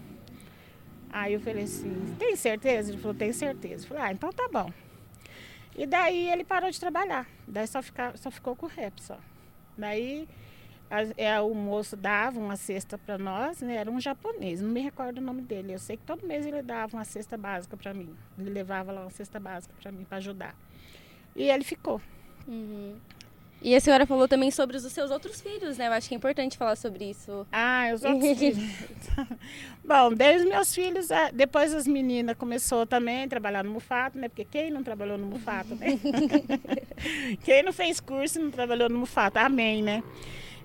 S3: Aí eu falei assim, tem certeza? Ele falou, tem certeza. Eu falei, ah, então tá bom. E daí ele parou de trabalhar. Daí só, fica, só ficou com o rap só. Daí é, o moço dava uma cesta para nós, né? Era um japonês, não me recordo o nome dele. Eu sei que todo mês ele dava uma cesta básica para mim. Ele levava lá uma cesta básica para mim para ajudar. E ele ficou.
S2: Uhum. E a senhora falou também sobre os seus outros filhos, né? Eu acho que é importante falar sobre isso.
S3: Ah, os outros filhos. Bom, desde meus filhos, ah, depois as meninas começou também a trabalhar no Mufato, né? Porque quem não trabalhou no Mufato, né? quem não fez curso não trabalhou no Mufato, amém, né?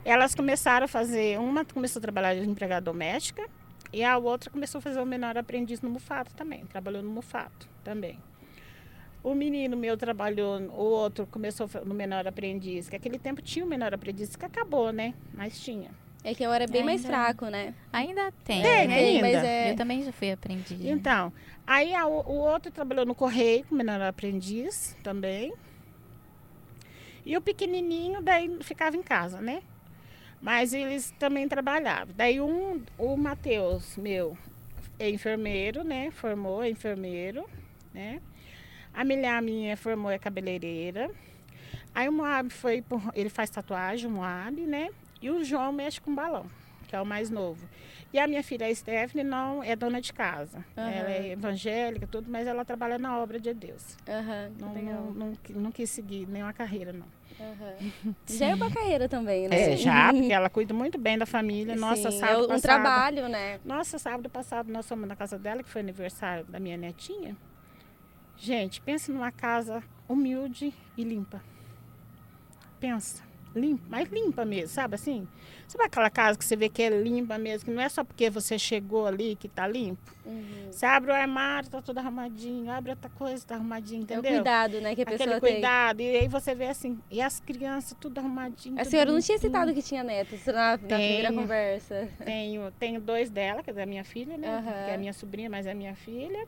S3: Elas começaram a fazer, uma começou a trabalhar de empregada doméstica e a outra começou a fazer o menor aprendiz no Mufato também, trabalhou no Mufato também. O menino meu trabalhou, o outro começou no menor aprendiz, que aquele tempo tinha o menor aprendiz, que acabou, né? Mas tinha.
S2: É que eu era bem mais
S1: Ainda-
S2: fraco, né?
S1: Ainda tem,
S3: Tem,
S1: né?
S3: ainda.
S2: mas é...
S1: Eu também já fui aprendiz.
S3: Então, aí a o o outro trabalhou no correio como menor aprendiz também. E o pequenininho daí ficava em casa, né? Mas eles também trabalhavam. Daí um, o Matheus, meu, é enfermeiro, né? Formou é enfermeiro, né? A Milhar minha formou é cabeleireira. Aí o Moab foi, por- ele faz tatuagem, o Moab, né? E o João mexe com balão, que é o mais novo. E a minha filha, a Stephanie, não é dona de casa.
S2: Aham.
S3: Ela é evangélica, tudo, mas ela trabalha na obra de Deus.
S2: Que
S3: Não, não, não, não quis seguir nenhuma carreira, não.
S2: Aham. Já é uma carreira também, né?
S3: É, já, porque ela cuida muito bem da família. Nossa,
S2: Sim,
S3: sábado
S2: é um
S3: passado.
S2: trabalho, né?
S3: Nossa, sábado passado nós fomos na casa dela, que foi aniversário da minha netinha. Gente, pensa numa casa humilde e limpa. Pensa. limpa, mais limpa mesmo, sabe assim? Sabe aquela casa que você vê que é limpa mesmo, que não é só porque você chegou ali que tá limpo?
S2: Uhum.
S3: Você abre o armário, tá tudo arrumadinho, abre outra coisa, tá arrumadinho,
S2: É o
S3: entendeu?
S2: cuidado, né, que a
S3: Aquele
S2: pessoa tem.
S3: cuidado, e aí você vê assim, e as crianças tudo arrumadinho.
S2: A
S3: tudo
S2: senhora não tinha citado que tinha netos na, na primeira conversa.
S3: Tenho, tenho dois dela, que é da minha filha, né?
S2: Aham.
S3: Que é minha sobrinha, mas é minha filha.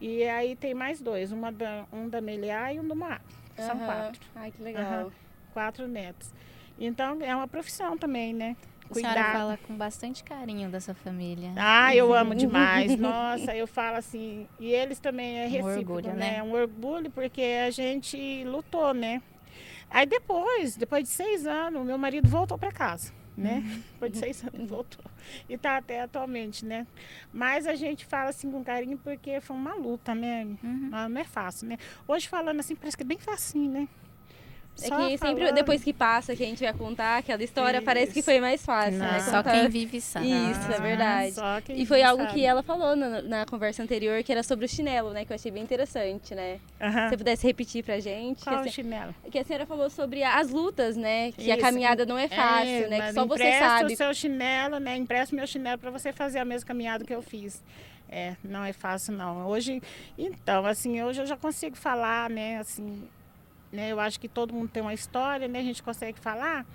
S3: E aí tem mais dois, uma da, um da Meliá e um do Moab. São
S2: Aham.
S3: quatro.
S2: Ai, que legal.
S3: Aham. Quatro netos. Então é uma profissão também, né?
S1: A senhora fala com bastante carinho da sua família.
S3: Ah, eu amo demais. Nossa, eu falo assim. E eles também é
S1: Um
S3: recíproco,
S1: orgulho,
S3: né?
S1: né?
S3: Um orgulho, porque a gente lutou, né? Aí depois, depois de seis anos, meu marido voltou para casa, né?
S1: Uhum.
S3: Depois de seis anos, voltou. E tá até atualmente, né? Mas a gente fala assim com carinho porque foi uma luta, né?
S1: Uhum.
S3: Não não é fácil, né? Hoje falando assim, parece que é bem facinho, né?
S2: É
S3: Só
S2: que sempre
S3: falando.
S2: depois que passa, que a gente vai contar aquela história, parece que
S3: Isso.
S2: foi mais fácil,
S3: Não.
S2: né?
S1: Só
S2: Contar-
S1: quem vive sabe.
S2: Isso, é verdade.
S3: Só quem
S2: E foi algo
S3: sabe.
S2: que ela falou na, na conversa anterior, que era sobre o chinelo, né? Que eu achei bem interessante, né?
S3: Aham.
S2: Se você pudesse repetir pra gente. Que
S3: Qual
S2: a,
S3: o
S2: se-
S3: chinelo?
S2: que a senhora falou sobre as lutas, né? Que a
S3: Isso.
S2: caminhada não é fácil,
S3: É,
S2: né? Que só você
S3: empresta
S2: sabe.
S3: o seu chinelo, né? Empresta meu chinelo para você fazer a mesma caminhada que eu fiz. É, não é fácil não. Hoje, então, assim, hoje eu já consigo falar, né? Assim, né? Eu acho que todo mundo tem uma história, né? A gente consegue falar.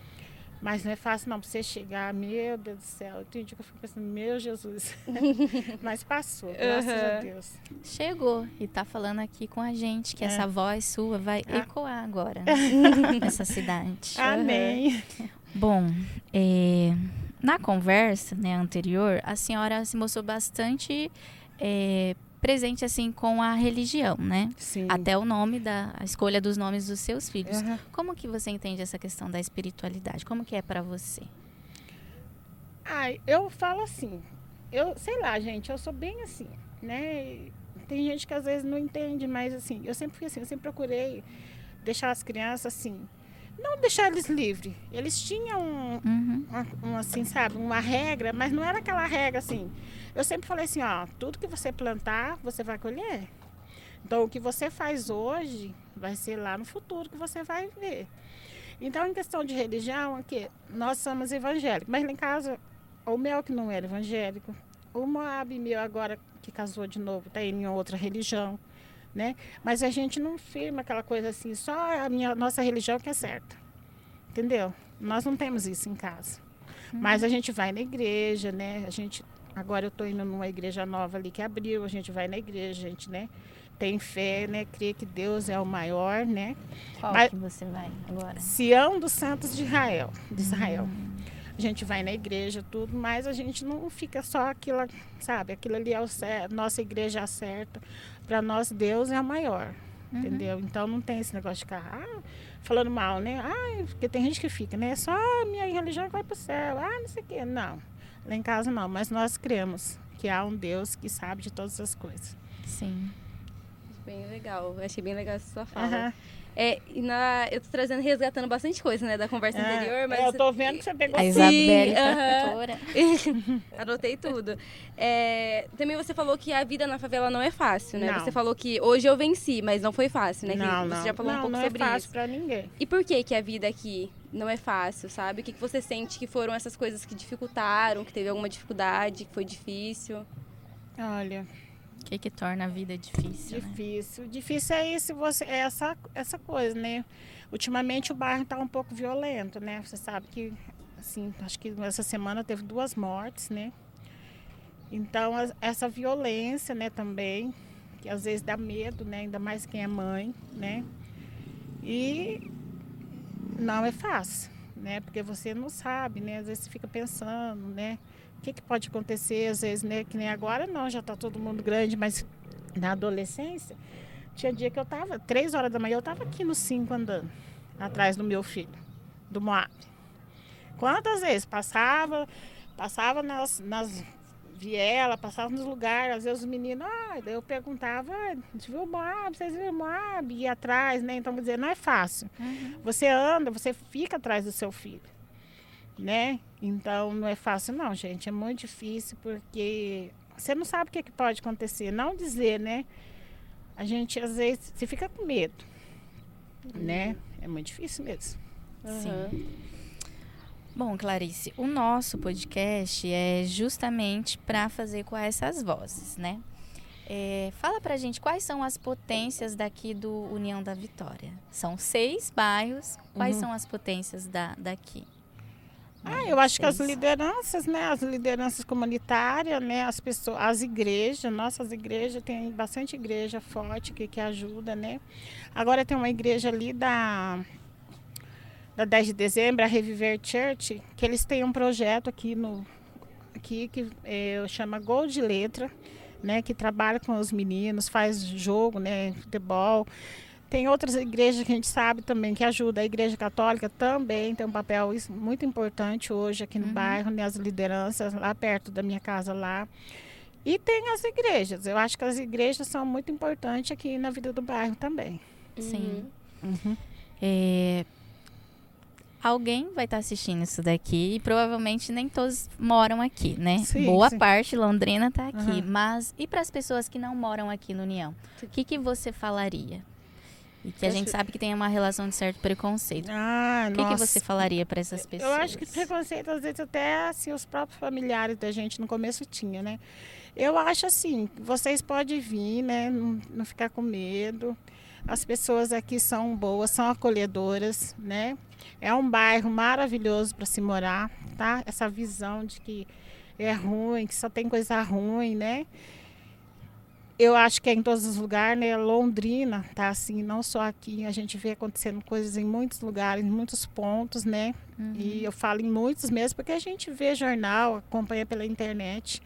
S3: Mas não é fácil não, você chegar, meu Deus do céu. Tem dia que eu fico pensando, meu Jesus. mas passou, graças a
S2: Aham.
S3: Deus.
S1: Chegou e tá falando aqui com a gente que
S3: É.
S1: essa voz sua vai
S3: Ah.
S1: ecoar agora nessa cidade.
S3: Amém.
S1: Bom, é, na conversa né, anterior, a senhora se mostrou bastante é, presente assim com a religião, né?
S3: Sim.
S1: Até o nome da a escolha dos nomes dos seus filhos.
S3: Aham.
S1: Como que você entende essa questão da espiritualidade? Como que é pra você?
S3: Ai, eu falo assim, eu sei lá, gente, eu sou bem assim, né? Tem gente que às vezes não entende, mas assim, eu sempre fui assim, eu sempre procurei deixar as crianças assim, não deixar eles livres. Eles tinham um,
S1: Uhum.
S3: uma, um, assim, sabe, uma regra, mas não era aquela regra assim. Eu sempre falei assim, ó, tudo que você plantar, você vai colher. Então, o que você faz hoje vai ser lá no futuro que você vai ver. Então, em questão de religião, aqui, nós somos evangélicos, mas lá em casa, o meu que não era evangélico, o Moab meu agora que casou de novo, está em outra religião, né? Mas a gente não firma aquela coisa assim, só a minha, nossa religião que é certa, entendeu? Nós não temos isso em casa. Mas a gente vai na igreja, né? A gente, agora eu estou indo numa igreja nova ali que abriu, a gente vai na igreja, a gente, né? Tem fé, né? Crê que Deus é o maior, né?
S1: Qual
S3: Mas-
S1: que você vai agora?
S3: Sião dos Santos de Israel, de Israel. A gente vai na igreja, tudo, mas a gente não fica só aquilo, sabe? Aquilo ali é o certo, nossa igreja é a certa. Para nós, Deus é a maior, entendeu? Então não tem esse negócio de ficar ah, falando mal, né? Ah, porque tem gente que fica, né? Só a minha religião que vai para o céu, ah, não sei o quê. Não, lá em casa não, mas nós cremos que há um Deus que sabe de todas as coisas.
S1: Sim.
S2: Bem legal. Achei bem legal essa sua fala.
S3: Aham.
S2: É, e na, eu tô trazendo, resgatando bastante coisa, né, da conversa
S3: É,
S2: anterior, mas
S3: é, eu tô vendo que você pegou
S1: A
S2: Sim,
S1: Isabelle,
S2: aham.
S1: professora.
S2: Anotei tudo. É, também você falou que a vida na favela não é fácil, né?
S3: Não.
S2: Você falou que hoje eu venci, mas não foi fácil, né? Que
S3: Não,
S2: você
S3: não.
S2: já falou
S3: não,
S2: um pouco
S3: não
S2: sobre
S3: é fácil
S2: isso.
S3: para ninguém.
S2: E por que que a vida aqui não é fácil, sabe? O que, que você sente que foram essas coisas que dificultaram, que teve alguma dificuldade, que foi difícil?
S3: Olha,
S1: O que que torna a vida difícil, né?
S3: Difícil. Difícil é isso, você, é essa, essa coisa, né? Ultimamente o bairro está um pouco violento, né? Você sabe que, assim, acho que essa semana teve duas mortes, né? Então, essa violência, né, também, que às vezes dá medo, né? Ainda mais quem é mãe, né? E não é fácil, né? Porque você não sabe, né? Às vezes você fica pensando, né? O que, que pode acontecer, às vezes, né? Que nem agora não, já está todo mundo grande, mas na adolescência, tinha dia que eu tava, três horas da manhã, eu tava aqui no 5 andando, atrás do meu filho, do Moab. Quantas vezes? Passava, passava nas, nas vielas, passava nos lugares, às vezes os meninos, ah, daí eu perguntava, ah, você viu o Moab, vocês viram o Moab? E atrás, né? Então, quer dizer, não é fácil. Você anda, você fica atrás do seu filho, né? Então, não é fácil não, gente, é muito difícil porque você não sabe o que, é que pode acontecer. Não dizer, né? A gente, às vezes, você fica com medo, né? É muito difícil mesmo.
S1: Sim. Bom, Clarice, o nosso podcast é justamente para fazer com essas vozes, né? É, fala pra gente quais são as potências daqui do União da Vitória. São seis bairros. Quais
S3: Uhum.
S1: são as potências da, daqui?
S3: Ah, eu acho que as lideranças, né, as lideranças comunitárias, né, as pessoas, as igrejas, nossas igrejas tem bastante igreja forte que, que ajuda, né. Agora tem uma igreja ali da da 10 de dezembro, a Reviver Church, que eles têm um projeto aqui no aqui que é, chama Gol de Letra, né, que trabalha com os meninos, faz jogo, né, futebol. Tem outras igrejas que a gente sabe também que ajuda. A Igreja Católica também tem um papel muito importante hoje aqui no
S1: Uhum.
S3: bairro, né, as lideranças lá perto da minha casa lá. E tem as igrejas. Eu acho que as igrejas são muito importantes aqui na vida do bairro também.
S1: Sim.
S3: Uhum.
S1: É, alguém vai estar assistindo isso daqui e provavelmente nem todos moram aqui, né?
S3: Sim,
S1: Boa
S3: sim.
S1: parte Londrina está aqui,
S3: Aham.
S1: mas e para as pessoas que não moram aqui no União? O que, que você falaria? E que a gente sabe que tem uma relação de certo preconceito.
S3: Ah,
S1: O que, que você falaria para essas pessoas?
S3: Eu acho que preconceito, às vezes, até assim, os próprios familiares da gente no começo tinha, né? Eu acho assim, vocês podem vir, né? Não, não ficar com medo. As pessoas aqui são boas, são acolhedoras, né? É um bairro maravilhoso para se morar, tá? Essa visão de que é ruim, que só tem coisa ruim, né? Eu acho que é em todos os lugares, né? Londrina tá assim, não só aqui. A gente vê acontecendo coisas em muitos lugares, em muitos pontos, né?
S1: Uhum.
S3: E eu falo em muitos mesmo, porque a gente vê jornal, acompanha pela internet.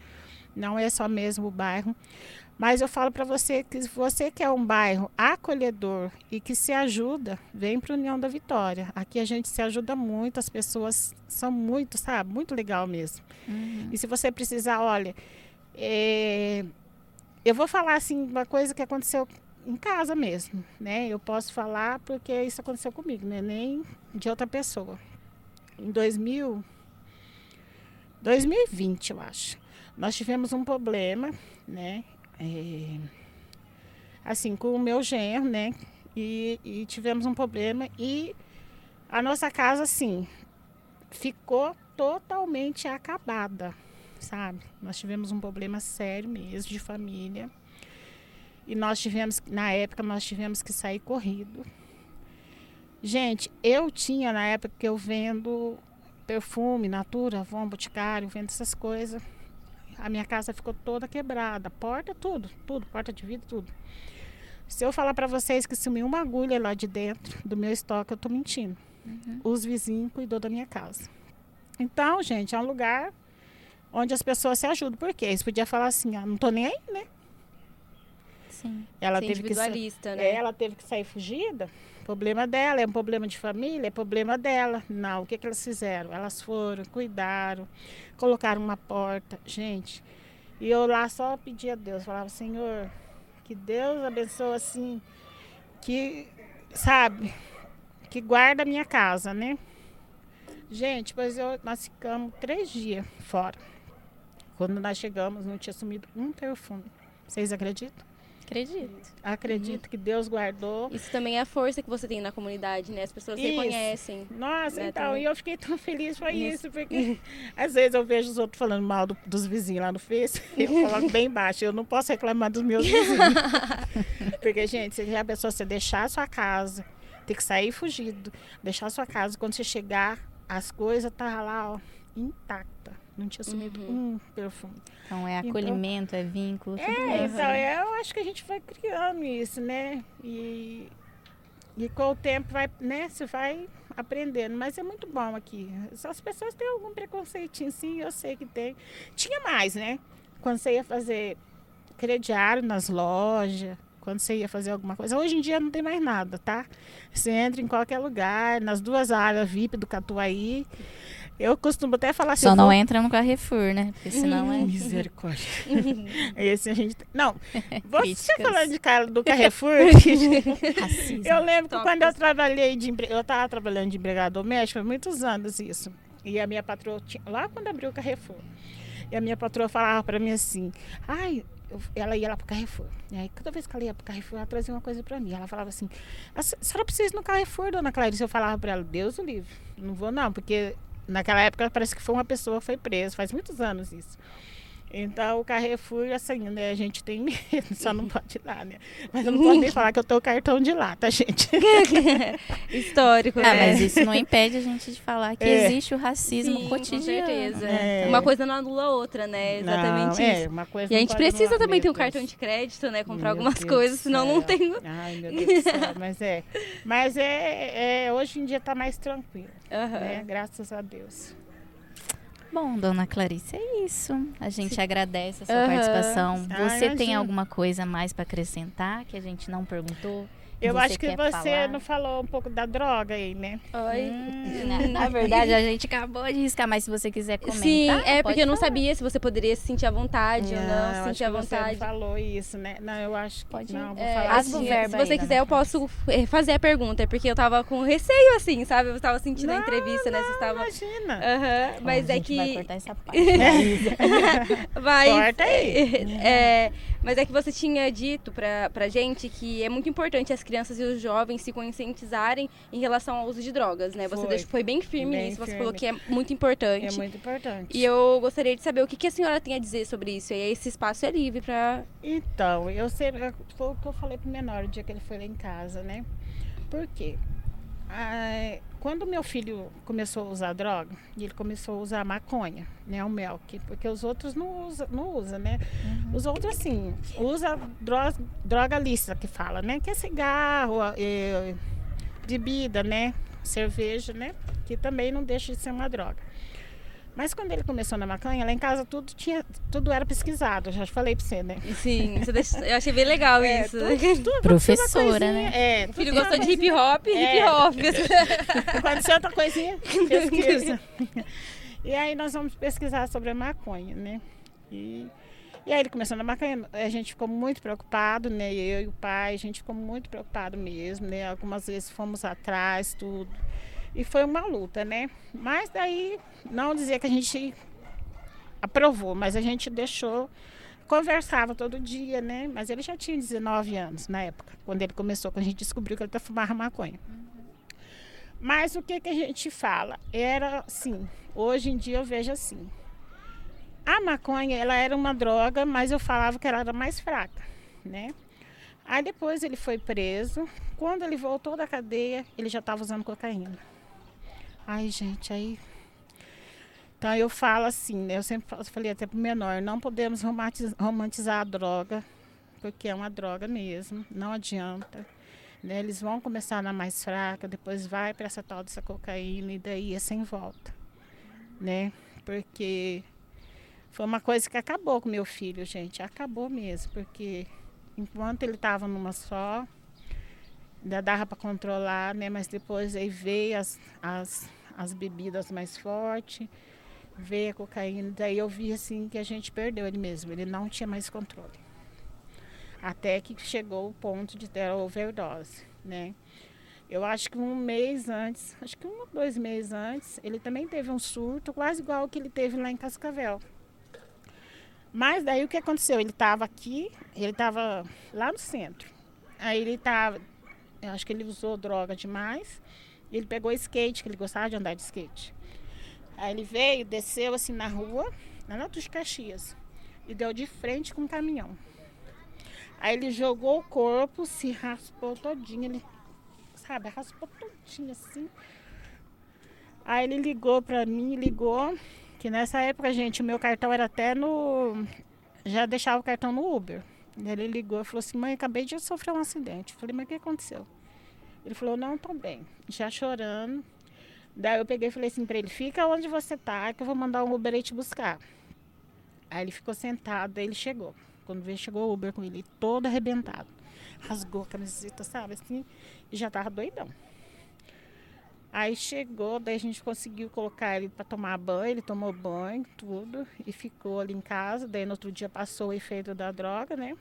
S3: Não é só mesmo o bairro. Mas eu falo para você que se você quer um bairro acolhedor e que se ajuda, vem para União da Vitória. Aqui a gente se ajuda muito, as pessoas são muito, sabe? Muito legal mesmo.
S1: Uhum.
S3: E se você precisar, olha, é, eu vou falar assim uma coisa que aconteceu em casa mesmo, né? Eu posso falar porque isso aconteceu comigo, né? Nem de outra pessoa. Em 2000, 2020, eu acho, nós tivemos um problema, né? É, assim, com o meu genro, né? E, e tivemos um problema e a nossa casa, assim, ficou totalmente acabada, sabe? Nós tivemos um problema sério mesmo de família. E nós tivemos, na época, nós tivemos que sair corrido. Gente, eu tinha na época que eu vendo perfume, Natura, Avon, Boticário, vendo essas coisas. A minha casa ficou toda quebrada, porta, tudo, tudo, porta de vidro, tudo. Se eu falar para vocês que sumiu uma agulha lá de dentro do meu estoque, eu tô mentindo. Os vizinhos cuidou da minha casa. Então, gente, é um lugar onde as pessoas se ajudam. Por quê? Eles podiam falar assim, ah, não tô nem aí, né?
S1: Sim.
S3: Ela
S2: Ser
S3: teve que
S2: individualista,
S3: é,
S2: né?
S3: ela teve que sair fugida. Problema dela, é um problema de família, é problema dela. Não, o que, que elas fizeram? Elas foram, cuidaram, colocaram uma porta. Gente, e eu lá só pedia a Deus, falava, Senhor, que Deus abençoe assim, que, sabe, que guarda a minha casa, né? Gente, pois eu, nós ficamos três dias fora. Quando nós chegamos, não tinha sumido um perfume. Vocês acreditam?
S1: Acredito.
S3: Acredito que Deus guardou.
S2: Isso também é a força que você tem na comunidade, né? As pessoas
S3: Isso.
S2: reconhecem.
S3: Nossa,
S2: Né,
S3: então,
S2: também.
S3: e eu fiquei tão feliz por
S2: Isso.
S3: isso, porque às vezes eu vejo os outros falando mal do- dos vizinhos lá no Face, eu coloco bem baixo, eu não posso reclamar dos meus vizinhos. porque, gente, se já pensou você deixar a sua casa, ter que sair fugido, deixar a sua casa, quando você chegar, as coisas tá lá, ó, intacta. Não tinha sumido
S2: Uhum.
S3: um perfume.
S1: Então é
S3: Então-
S1: acolhimento, é vínculo, tudo
S3: É,
S1: isso.
S3: então, eu acho que a gente vai criando isso, né? E, e com o tempo vai, né, você vai aprendendo. Mas é muito bom aqui. Só As pessoas têm algum preconceitinho, sim, eu sei que tem. Tinha mais, né? Quando você ia fazer crediário nas lojas, quando você ia fazer alguma coisa. Hoje em dia não tem mais nada, tá? Você entra em qualquer lugar, nas duas áreas VIP do Catuaí. Eu costumo até falar assim.
S1: Só não
S3: vou-
S1: entra no Carrefour, né? Porque senão é
S3: Misericórdia. Esse a gente. Não, você falando de cara do Carrefour. eu lembro que quando eu trabalhei de empre... eu estava trabalhando de empregada doméstica, foi muitos anos isso. E a minha patroa tinha... lá quando abriu o Carrefour. E a minha patroa falava para mim assim: "Ai, ela ia lá pro Carrefour. E aí, toda vez que ela ia pro Carrefour, ela trazia uma coisa pra mim. Ela falava assim: a se- a senhora precisa ir no Carrefour, dona Clarice. Eu falava pra ela: Deus o livre, não vou não, porque naquela época parece que foi uma pessoa que foi presa, faz muitos anos isso. Então, o Carrefour, assim, né, a gente tem medo, só não pode ir lá, né? Mas eu não posso nem falar que eu tenho o cartão de lá, tá, gente?
S2: Histórico,
S1: Ah,
S2: né?
S1: mas isso não impede a gente de falar que
S3: É.
S1: existe o racismo
S2: Sim,
S1: cotidiano.
S2: com certeza.
S3: É.
S2: Uma coisa não anula a outra, né? Exatamente
S3: Não,
S2: isso.
S3: É, uma coisa
S2: E a gente precisa
S3: anular,
S2: também ter um cartão de crédito, né? Comprar
S3: Meu
S2: algumas
S3: Deus
S2: coisas, senão não tem.
S3: Ai, meu Deus do céu, mas é. Mas é, é hoje em dia tá mais tranquilo, né? Graças a Deus.
S1: Bom, dona Clarice, é isso. A gente agradece a sua
S2: Aham.
S1: participação.
S3: Ah,
S1: Você tem
S3: imagina.
S1: alguma coisa mais para acrescentar que a gente não perguntou?
S3: Eu
S1: Você
S3: acho que você
S1: falar?
S3: não falou um pouco da droga aí, né?
S2: Oi.
S1: Hum, na, na verdade, a gente acabou de riscar, mas se você quiser comentar.
S2: Sim, é porque eu não sabia se você poderia se sentir à vontade ou
S3: eu
S2: não, se sentir à
S3: que Você não
S2: vontade.
S3: falou isso, né? Não, eu acho que
S1: Pode-
S3: não, vou
S2: É,
S3: falar assim.
S2: se, você quiser, eu posso eh, fazer a pergunta, porque eu tava com receio, assim, sabe? Eu tava sentindo a
S3: Não,
S2: entrevista, né? Você estava.
S3: Imagina.
S2: Aham,
S1: Ó,
S2: mas
S1: a
S2: é
S1: gente vai
S2: que.
S1: cortar essa parte. né?
S2: Mas,
S3: Corta aí.
S2: é, mas é que você tinha dito pra, pra gente que é muito importante as crianças e os jovens se conscientizarem em relação ao uso de drogas, né? Você
S3: Foi.
S2: deixou, foi bem firme
S3: Bem
S2: nisso, você
S3: firme.
S2: falou que é muito importante.
S3: É muito importante.
S2: E eu gostaria de saber o que, que a senhora tem a dizer sobre isso. E esse espaço é livre pra.
S3: Então, eu sei, foi o que eu falei pro menor o dia que ele foi lá em casa, né? Por quê? Ah, quando meu filho começou a usar droga, ele começou a usar maconha, né? O melk, porque os outros não usam, não usa, né? Os outros, assim, usa droga, droga lícita que fala, né? Que é cigarro, eh, bebida, né? Cerveja, né? Que também não deixa de ser uma droga. Mas quando ele começou na maconha, lá em casa tudo tinha, tudo era pesquisado. Já falei pra você, né?
S2: Sim, você deixa- eu achei bem legal
S3: É,
S2: isso.
S3: tudo- tudo-
S1: Professora, né?
S3: É,
S2: O filho gostou de hip hop, hip
S3: É.
S2: hop.
S3: Aconteceu outra coisinha, pesquisa. e aí nós vamos pesquisar sobre a maconha, né? E, e aí ele começou na maconha, a gente ficou muito preocupado, né? Eu e o pai, a gente ficou muito preocupado mesmo, né? Algumas vezes fomos atrás, tudo. E foi uma luta, né? Mas daí, não dizer que a gente aprovou, mas a gente deixou, conversava todo dia, né? Mas ele já tinha 19 anos na época, quando ele começou, quando a gente descobriu que ele tá fumava maconha. Mas o que, que a gente fala? Era assim, hoje em dia eu vejo assim. A maconha, ela era uma droga, mas eu falava que ela era mais fraca, né? Aí depois ele foi preso. Quando ele voltou da cadeia, ele já estava usando cocaína. Ai, gente, aí. Então eu falo assim, né? Eu sempre falei até pro menor, não podemos romantiz- romantizar a droga, porque é uma droga mesmo, não adianta. né? Eles vão começar na mais fraca, depois vai para essa tal dessa cocaína e daí é sem volta, né? Porque foi uma coisa que acabou com meu filho, gente, acabou mesmo, porque enquanto ele estava numa só, ainda dava para controlar, né? Mas depois aí veio as, as, as bebidas mais fortes, veio a cocaína, daí eu vi assim que a gente perdeu ele mesmo, ele não tinha mais controle. Até que chegou o ponto de ter a overdose, né? Eu acho que um mês antes, acho que um ou dois meses antes, ele também teve um surto, quase igual o que ele teve lá em Cascavel. Mas daí o que aconteceu? Ele estava aqui, ele estava lá no centro. Aí ele estava, eu acho que ele usou droga demais. Ele pegou skate, que ele gostava de andar de skate. Aí ele veio, desceu assim na rua, na dos Caxias, e deu de frente com um caminhão. Aí ele jogou o corpo, se raspou todinho, ele, sabe, raspou todinho assim. Aí ele ligou pra mim, ligou, que nessa época, gente, o meu cartão era até no. Já deixava o cartão no Uber. Ele ligou e falou assim: mãe, acabei de sofrer um acidente. Eu falei, mas o que aconteceu? Ele falou: não, tô bem. Já chorando. Daí eu peguei e falei assim pra ele: fica onde você tá, que eu vou mandar um Uber aí te buscar. Aí ele ficou sentado, daí ele chegou. Quando veio, chegou o Uber com ele todo arrebentado. Rasgou a camiseta, sabe assim? E já tava doidão. Aí chegou, daí a gente conseguiu colocar ele para tomar banho, ele tomou banho, tudo, e ficou ali em casa. Daí no outro dia passou o efeito da droga, né?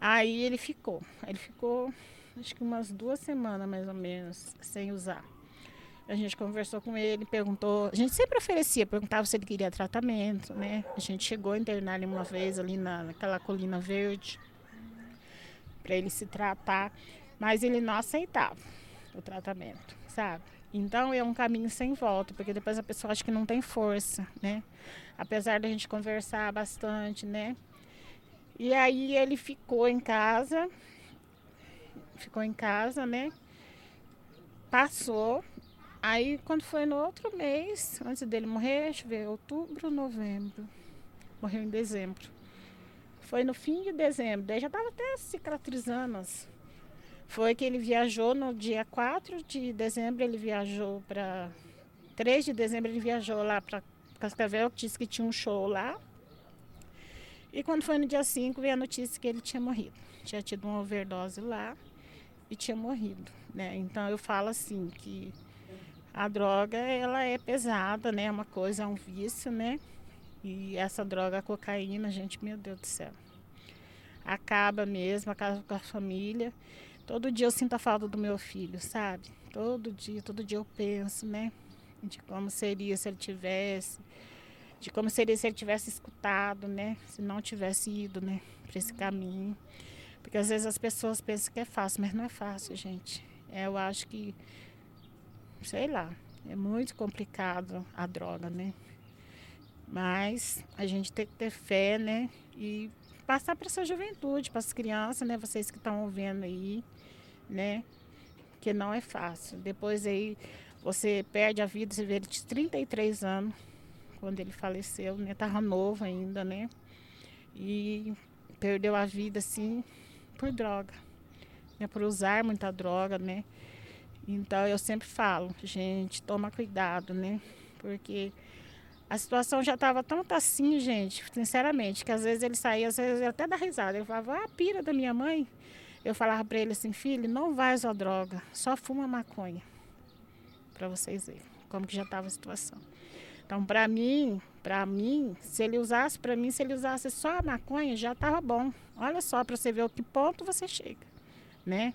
S3: Aí ele ficou. Ele ficou acho que umas duas semanas mais ou menos sem usar. A gente conversou com ele, perguntou. A gente sempre oferecia, perguntava se ele queria tratamento, né? A gente chegou a internar ele uma vez ali na, naquela colina verde para ele se tratar, mas ele não aceitava o tratamento, sabe? Então é um caminho sem volta, porque depois a pessoa acha que não tem força, né? Apesar da gente conversar bastante, né? E aí ele ficou em casa, ficou em casa, né? Passou. Aí quando foi no outro mês, antes dele morrer, deixa eu ver, outubro, novembro. Morreu em dezembro. Foi no fim de dezembro, daí já estava até cicatrizando foi que ele viajou no dia 4 de dezembro, ele viajou para 3 de dezembro ele viajou lá para Cascavel, que disse que tinha um show lá. E quando foi no dia 5, veio a notícia que ele tinha morrido. Tinha tido uma overdose lá e tinha morrido, né? Então eu falo assim que a droga ela é pesada, né? É uma coisa, é um vício, né? E essa droga, a cocaína, gente, meu Deus do céu. Acaba mesmo, acaba com a família. Todo dia eu sinto a falta do meu filho, sabe? Todo dia, todo dia eu penso, né? De como seria se ele tivesse, de como seria se ele tivesse escutado, né? Se não tivesse ido, né, para esse caminho. Porque às vezes as pessoas pensam que é fácil, mas não é fácil, gente. É, eu acho que, sei lá, é muito complicado a droga, né? Mas a gente tem que ter fé, né? E passar para essa juventude, para as crianças, né? Vocês que estão ouvindo aí, né? Que não é fácil. Depois aí você perde a vida, você vê ele de 33 anos, quando ele faleceu, né? Tava novo ainda, né? E perdeu a vida assim por droga, né? Por usar muita droga, né? Então eu sempre falo, gente, toma cuidado, né? Porque a situação já estava tão assim, gente, sinceramente, que às vezes ele saía, às vezes até da risada. Ele falava, ah, a pira da minha mãe. Eu falava para ele assim, filho, não vai usar droga, só fuma maconha. Para vocês verem como que já estava a situação. Então, para mim, para mim, se ele usasse, para mim, se ele usasse só a maconha, já estava bom. Olha só para você ver o que ponto você chega, né?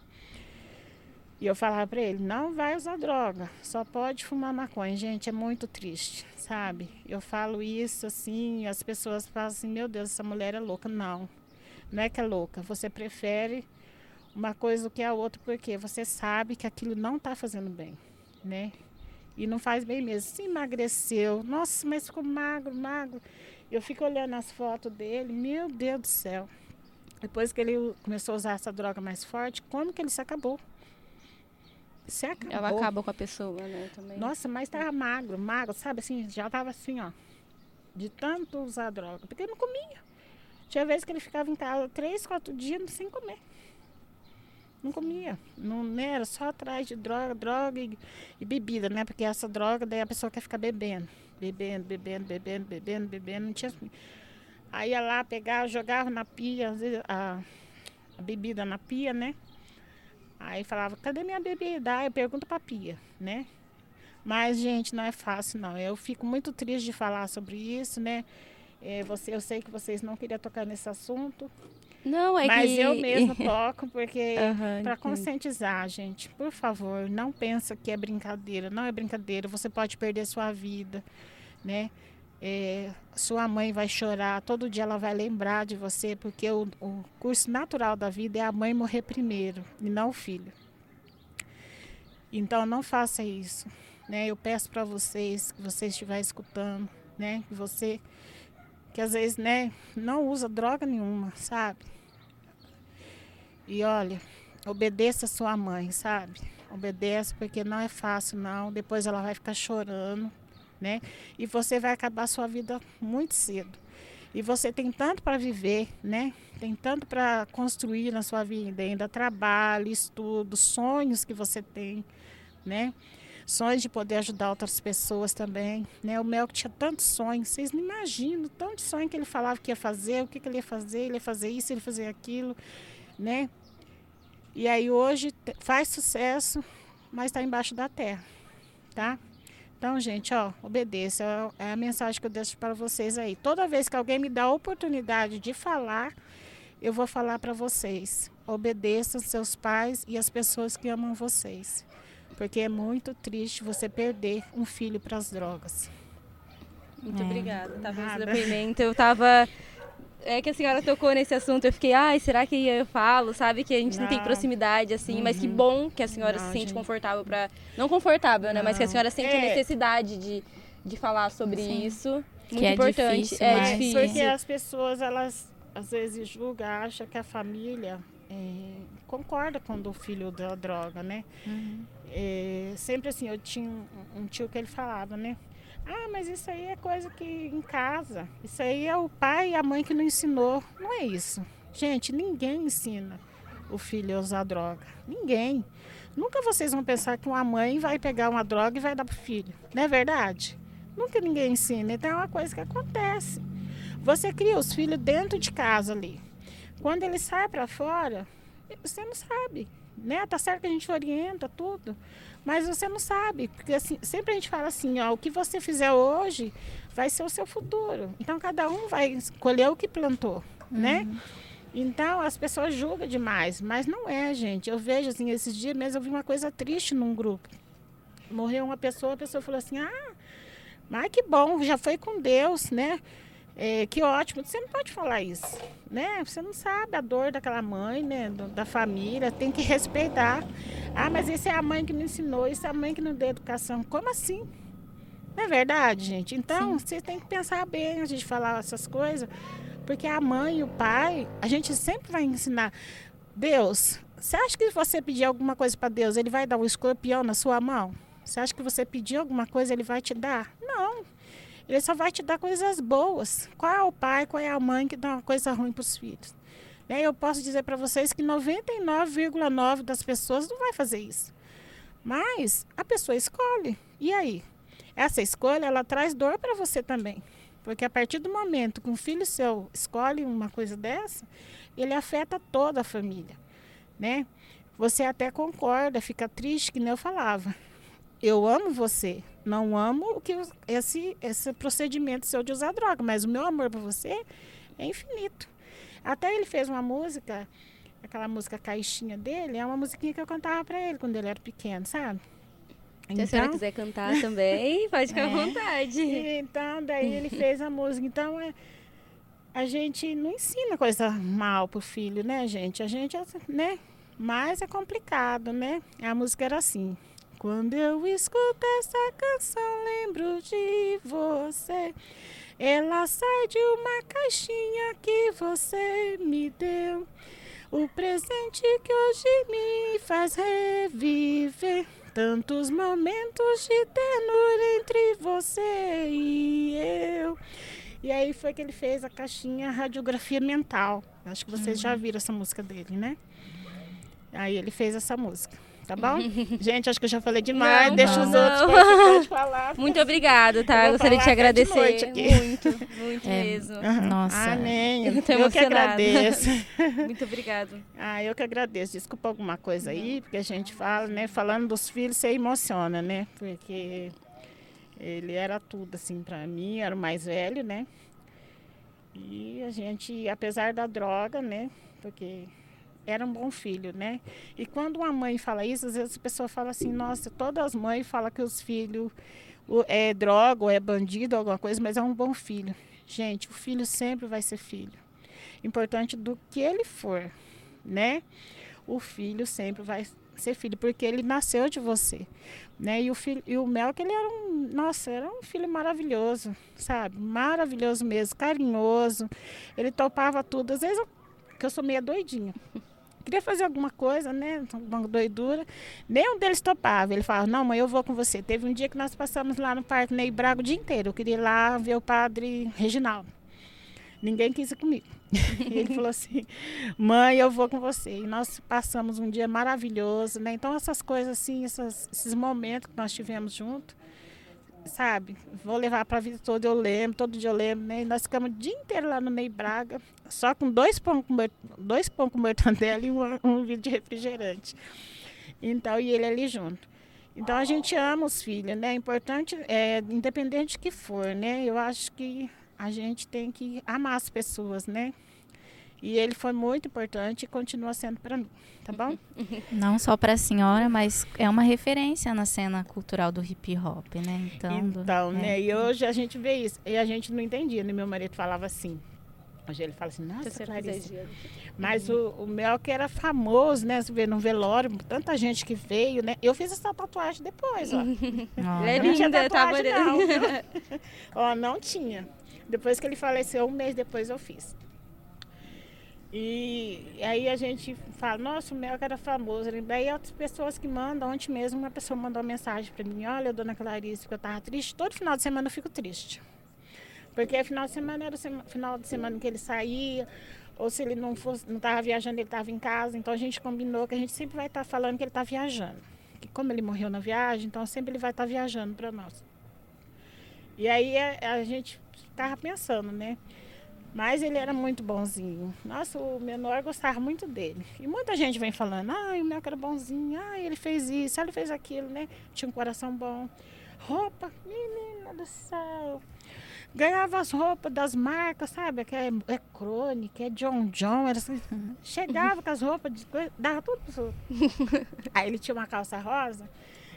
S3: E eu falava para ele, não vai usar droga, só pode fumar maconha. Gente, é muito triste, sabe? Eu falo isso assim, as pessoas falam assim, meu Deus, essa mulher é louca. Não, não é que é louca. Você prefere uma coisa do que a outra porque você sabe que aquilo não está fazendo bem, né? E não faz bem mesmo. Se emagreceu, nossa, mas ficou magro, magro. Eu fico olhando as fotos dele, meu Deus do céu. Depois que ele começou a usar essa droga mais forte, como que ele se acabou? Você acabou.
S2: Ela acaba com a pessoa, né? Também.
S3: Nossa, mas tava magro, magro, sabe assim? Já tava assim, ó. De tanto usar droga. Porque ele não comia. Tinha vezes que ele ficava em casa três, quatro dias sem comer. Não comia. Não né, era só atrás de droga, droga e, e, bebida, né? Porque essa droga, daí a pessoa quer ficar bebendo. Bebendo, bebendo, bebendo, bebendo, bebendo. Não tinha. Aí ia lá, pegava, jogava na pia, a, a bebida na pia, né? Aí falava, cadê minha bebida? Aí eu pergunto pra pia, né? Mas, gente, não é fácil, não. Eu fico muito triste de falar sobre isso, né? É, você, eu sei que vocês não queriam tocar nesse assunto.
S2: Não, é
S3: mas
S2: que...
S3: eu mesmo toco, porque uhum, para conscientizar, gente, por favor, não pensa que é brincadeira. Não é brincadeira, você pode perder sua vida, né? É, sua mãe vai chorar, todo dia ela vai lembrar de você, porque o, o curso natural da vida é a mãe morrer primeiro e não o filho. Então não faça isso, né? Eu peço para vocês que você estiver escutando, né? Que você que às vezes, né, não usa droga nenhuma, sabe? E olha, obedeça a sua mãe, sabe? Obedece porque não é fácil não, depois ela vai ficar chorando né? E você vai acabar a sua vida muito cedo. E você tem tanto para viver, né? Tem tanto para construir na sua vida, ainda trabalho, estudo, sonhos que você tem, né? Sonhos de poder ajudar outras pessoas também, né? O Mel tinha tantos sonhos, vocês não imaginam tanto sonho que ele falava que ia fazer, o que, que ele ia fazer, ele ia fazer isso, ele ia fazer aquilo, né? E aí hoje faz sucesso, mas está embaixo da terra, tá? Então, gente, ó, obedeça. É a mensagem que eu deixo para vocês aí. Toda vez que alguém me dá a oportunidade de falar, eu vou falar para vocês. Obedeçam seus pais e as pessoas que amam vocês. Porque é muito triste você perder um filho para as drogas.
S2: Muito
S1: É.
S2: obrigada, tá, pelo seu
S3: Nada.
S2: depoimento. Eu tava. É que a senhora tocou nesse assunto, eu fiquei, ai, será que eu falo? Sabe que a gente não, tem
S3: Não.
S2: proximidade, assim, mas que
S3: Uhum.
S2: bom que a senhora
S3: Não,
S2: se sente
S3: gente.
S2: confortável pra. Não confortável, né? Mas que a
S3: Não.
S2: senhora sente a
S3: É.
S2: necessidade de, de falar sobre
S1: Sim.
S2: isso. Muito
S1: Que é
S2: importante.
S1: difícil,
S2: é
S1: mas-
S2: difícil.
S3: Porque as pessoas, elas às vezes julgam, acham que a família é, concorda quando o filho dá droga, né?
S1: Uhum.
S3: É, sempre assim, eu tinha um, um tio que ele falava, né? Ah, mas isso aí é coisa que em casa. Isso aí é o pai e a mãe que não ensinou. Não é isso. Gente, ninguém ensina o filho a usar droga. Ninguém. Nunca vocês vão pensar que uma mãe vai pegar uma droga e vai dar pro filho. Não é verdade? Nunca ninguém ensina. Então é uma coisa que acontece. Você cria os filhos dentro de casa ali. Quando ele sai para fora, você não sabe. Né? Tá certo que a gente orienta tudo, mas você não sabe. Porque assim, sempre a gente fala assim, ó, o que você fizer hoje vai ser o seu futuro. Então cada um vai escolher o que plantou, né? Então as pessoas julgam demais, mas não é, gente. Eu vejo assim, esses dias mesmo eu vi uma coisa triste num grupo. Morreu uma pessoa, a pessoa falou assim: "Ah, mas que bom, já foi com Deus, né? É, que ótimo. Você não pode falar isso, né? Você não sabe a dor daquela mãe, né? da família, tem que respeitar. Ah, mas isso é a mãe que me ensinou, isso é a mãe que não deu educação. Como assim? Não é verdade, gente? Então, você tem que pensar bem antes de falar essas coisas, porque a mãe e o pai, a gente sempre vai ensinar. Deus, você acha que você pedir alguma coisa para Deus, ele vai dar um escorpião na sua mão? Você acha que você pedir alguma coisa, ele vai te dar? Não. Ele só vai te dar coisas boas. Qual é o pai, qual é a mãe que dá uma coisa ruim para os filhos? Né? Eu posso dizer para vocês que 99,9% das pessoas não vai fazer isso. Mas a pessoa escolhe. E aí? Essa escolha, ela traz dor para você também. Porque a partir do momento que um filho seu escolhe uma coisa dessa, ele afeta toda a família, né? Você até concorda, fica triste, que nem eu falava. Eu amo você, não amo o que esse esse procedimento seu de usar droga, mas o meu amor por você é infinito. Até ele fez uma música, aquela música caixinha dele, é uma musiquinha que eu cantava para ele quando ele era pequeno, sabe?
S2: Se a senhora quiser cantar também, pode ficar à
S1: É.
S2: vontade.
S3: Então, daí ele fez a música. Então, é, a gente não ensina coisa mal pro filho, né, gente? A gente, né? Mas é complicado, né? A música era assim. Quando eu escuto essa canção, lembro de você. Ela sai de uma caixinha que você me deu. O presente que hoje me faz reviver tantos momentos de ternura entre você e eu. E aí foi que ele fez a caixinha Radiografia Mental. Acho que vocês já viram essa música dele, né? Aí ele fez essa música. Tá bom? Gente, acho que eu já falei demais.
S2: Não,
S3: Deixa
S2: não,
S3: os
S2: não.
S3: outros falar.
S2: Muito obrigada, tá?
S3: Eu
S2: gostaria de te
S3: de
S2: agradecer.
S3: noite aqui.
S2: Muito, muito
S1: É.
S2: mesmo.
S3: Aham.
S1: Nossa.
S3: Amém.
S2: Eu
S3: Eu, que agradeço.
S2: Muito obrigada.
S3: Ah, eu que agradeço. Desculpa alguma coisa aí, porque a gente fala, né? Falando dos filhos, você emociona, né? Porque ele era tudo, assim, pra mim, era o mais velho, né? E a gente, apesar da droga, né? Porque era um bom filho, né? E quando uma mãe fala isso, às vezes a pessoa fala assim, nossa, todas as mães falam que os filhos é droga ou é bandido, alguma coisa, mas é um bom filho. Gente, o filho sempre vai ser filho. Importante do que ele for, né? O filho sempre vai ser filho, porque ele nasceu de você, né? E o filho, e o Mel que ele era um, nossa, era um filho maravilhoso, sabe? Maravilhoso mesmo, carinhoso. Ele topava tudo. Às vezes eu, que eu sou meia doidinha. Queria fazer alguma coisa, né? Uma doidura. Nenhum deles topava. Ele falava, não, mãe, eu vou com você. Teve um dia que nós passamos lá no Parque Ney Braga o dia inteiro. Eu queria ir lá ver o padre Reginaldo. Ninguém quis ir comigo. Ele falou assim, mãe, eu vou com você. E nós passamos um dia maravilhoso, né? Então essas coisas assim, essas- esses momentos que nós tivemos junto, sabe? Vou levar para a vida toda, eu lembro, todo dia eu lembro, né? Nós ficamos o dia inteiro lá no Ney Braga, só com dois pão com, dois pão com mortandela e um, um vidro de refrigerante. Então, e ele ali junto. Então a gente ama os filhos, né? Importante, é, independente do que for, né? Eu acho que a gente tem que amar as pessoas, né? E ele foi muito importante e continua sendo para mim, tá bom?
S1: Não só para a senhora, mas é uma referência na cena cultural do hip hop, né? Então, do-
S3: Então,
S1: é.
S3: né? E hoje a gente vê isso. E a gente não entendia, né? Meu marido falava assim. Hoje ele fala assim, nossa,
S2: Você
S3: Clarice. Mas o, o Mel que era famoso, né? Você vê no velório, tanta gente que veio, né? Eu fiz essa tatuagem depois, ó.
S2: Ela é
S3: Eu não tinha
S2: linda, tava
S3: tatuagem, não, viu? Ó, não tinha. Depois que ele faleceu, um mês depois eu fiz. E aí a gente fala, nossa, o Mel que era famoso. Daí outras pessoas que mandam, ontem mesmo uma pessoa mandou uma mensagem para mim, olha, dona Clarice, que eu tava triste. Todo final de semana eu fico triste. Porque final de semana era o final de semana que ele saía, ou se ele não fosse, não estava viajando, ele estava em casa. Então a gente combinou que a gente sempre vai estar falando que ele está viajando. Que como ele morreu na viagem, então sempre ele vai estar viajando para nós. E aí a, a gente ficava pensando, né? Mas ele era muito bonzinho. Nossa, o menor gostava muito dele. E muita gente vem falando, ai, o meu era bonzinho, ai, ele fez isso, ele fez aquilo, né? Tinha um coração bom. Roupa, menina do céu. Ganhava as roupas das marcas, sabe? Que é, é Crônica, é John John. Era assim, chegava com as roupas, de coisa, dava tudo pros outros. Aí ele tinha uma calça rosa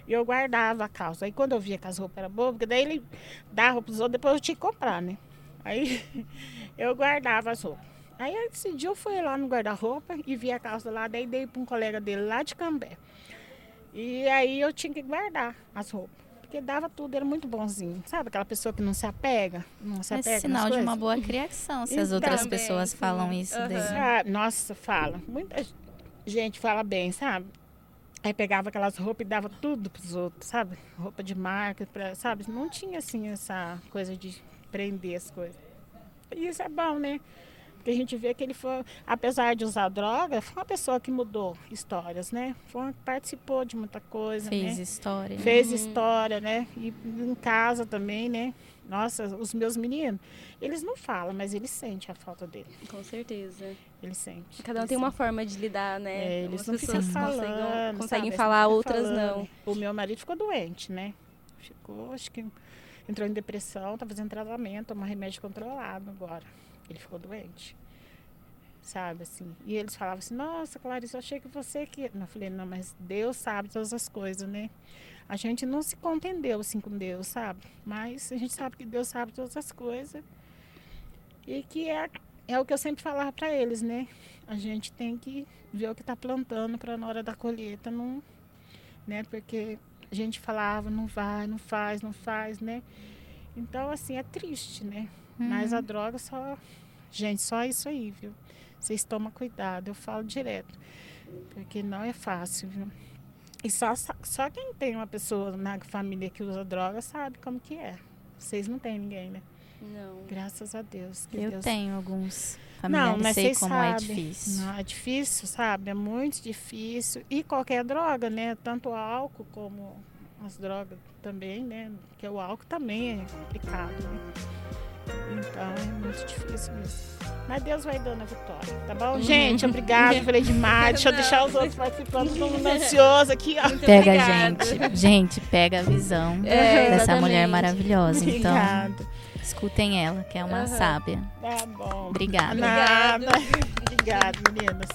S3: e eu guardava a calça. Aí quando eu via que as roupas eram boas, porque daí ele dava pros outros, depois eu tinha que comprar, né? Aí eu guardava as roupas. Aí esse dia eu fui lá no guarda-roupa e vi a calça lá, daí dei para um colega dele lá de Cambé. E aí eu tinha que guardar as roupas. Porque dava tudo, era muito bonzinho. Sabe aquela pessoa que não se apega? Não se
S1: é
S3: apega nas
S1: sinal de uma boa criação, se as
S3: Então,
S1: outras
S2: também,
S1: pessoas
S2: sim.
S1: falam isso
S2: Aham.
S1: dele.
S3: Ah, nossa, fala. Muita gente fala bem, sabe? Aí pegava aquelas roupas e dava tudo pros outros, sabe? Roupa de marca, pra, sabe? Não tinha assim essa coisa de prender as coisas. E isso é bom, né? Porque a gente vê que ele foi, apesar de usar droga, foi uma pessoa que mudou histórias, né? Foi uma que participou de muita coisa,
S1: Fez
S3: né?
S1: história. né?
S3: Fez história, né? E em casa também, né? Nossa, os meus meninos, eles não falam, mas eles sentem a falta dele.
S2: Com certeza.
S3: Eles sentem.
S2: Cada um
S3: eles
S2: tem uma forma de lidar, né?
S3: é, eles não ficam falando,
S2: conseguem, conseguem
S3: sabe?
S2: Falar, outras
S3: falando.
S2: não.
S3: O meu marido ficou doente, né? Ficou, acho que entrou em depressão, tá fazendo tratamento, toma remédio controlado agora. Ele ficou doente. Sabe, assim. E eles falavam assim, nossa, Clarice, eu achei que você que. Eu falei, não, mas Deus sabe todas as coisas, né? A gente não se contendeu assim com Deus, sabe? Mas a gente sabe que Deus sabe todas as coisas. E que é, é o que eu sempre falava para eles, né? A gente tem que ver o que está plantando para na hora da colheita não, né? Porque a gente falava, não vai, não faz, não faz, né? Então assim é triste, né? Mas a droga só, gente, só isso aí, viu? Vocês tomam cuidado, eu falo direto, porque não é fácil, viu? E só, só quem tem uma pessoa na família que usa droga sabe como que é. Vocês não têm ninguém, né?
S2: Não.
S3: Graças a Deus. Que
S1: Eu
S3: Deus
S1: tenho alguns
S3: não,
S1: familiares,
S3: mas
S1: sei
S3: vocês
S1: como é
S3: sabem.
S1: difícil.
S3: Não, é difícil, sabe? É muito difícil. E qualquer droga, né? Tanto o álcool como as drogas também, né? Porque o álcool também é complicado, né? Então é muito difícil mesmo. Mas Deus vai dando a vitória, tá bom? Gente, obrigada, falei demais. Deixa eu
S2: Não.
S3: deixar os outros participando, todo mundo ansioso aqui, ó.
S2: Muito
S1: Pega,
S2: obrigada.
S1: gente. Gente, pega a visão
S2: É,
S1: dessa
S2: exatamente.
S1: mulher maravilhosa. Então,
S3: Obrigada.
S1: Escutem ela, que é uma
S2: Aham.
S1: sábia.
S3: Tá bom.
S1: Obrigada.
S3: Nada. Obrigada, meninas.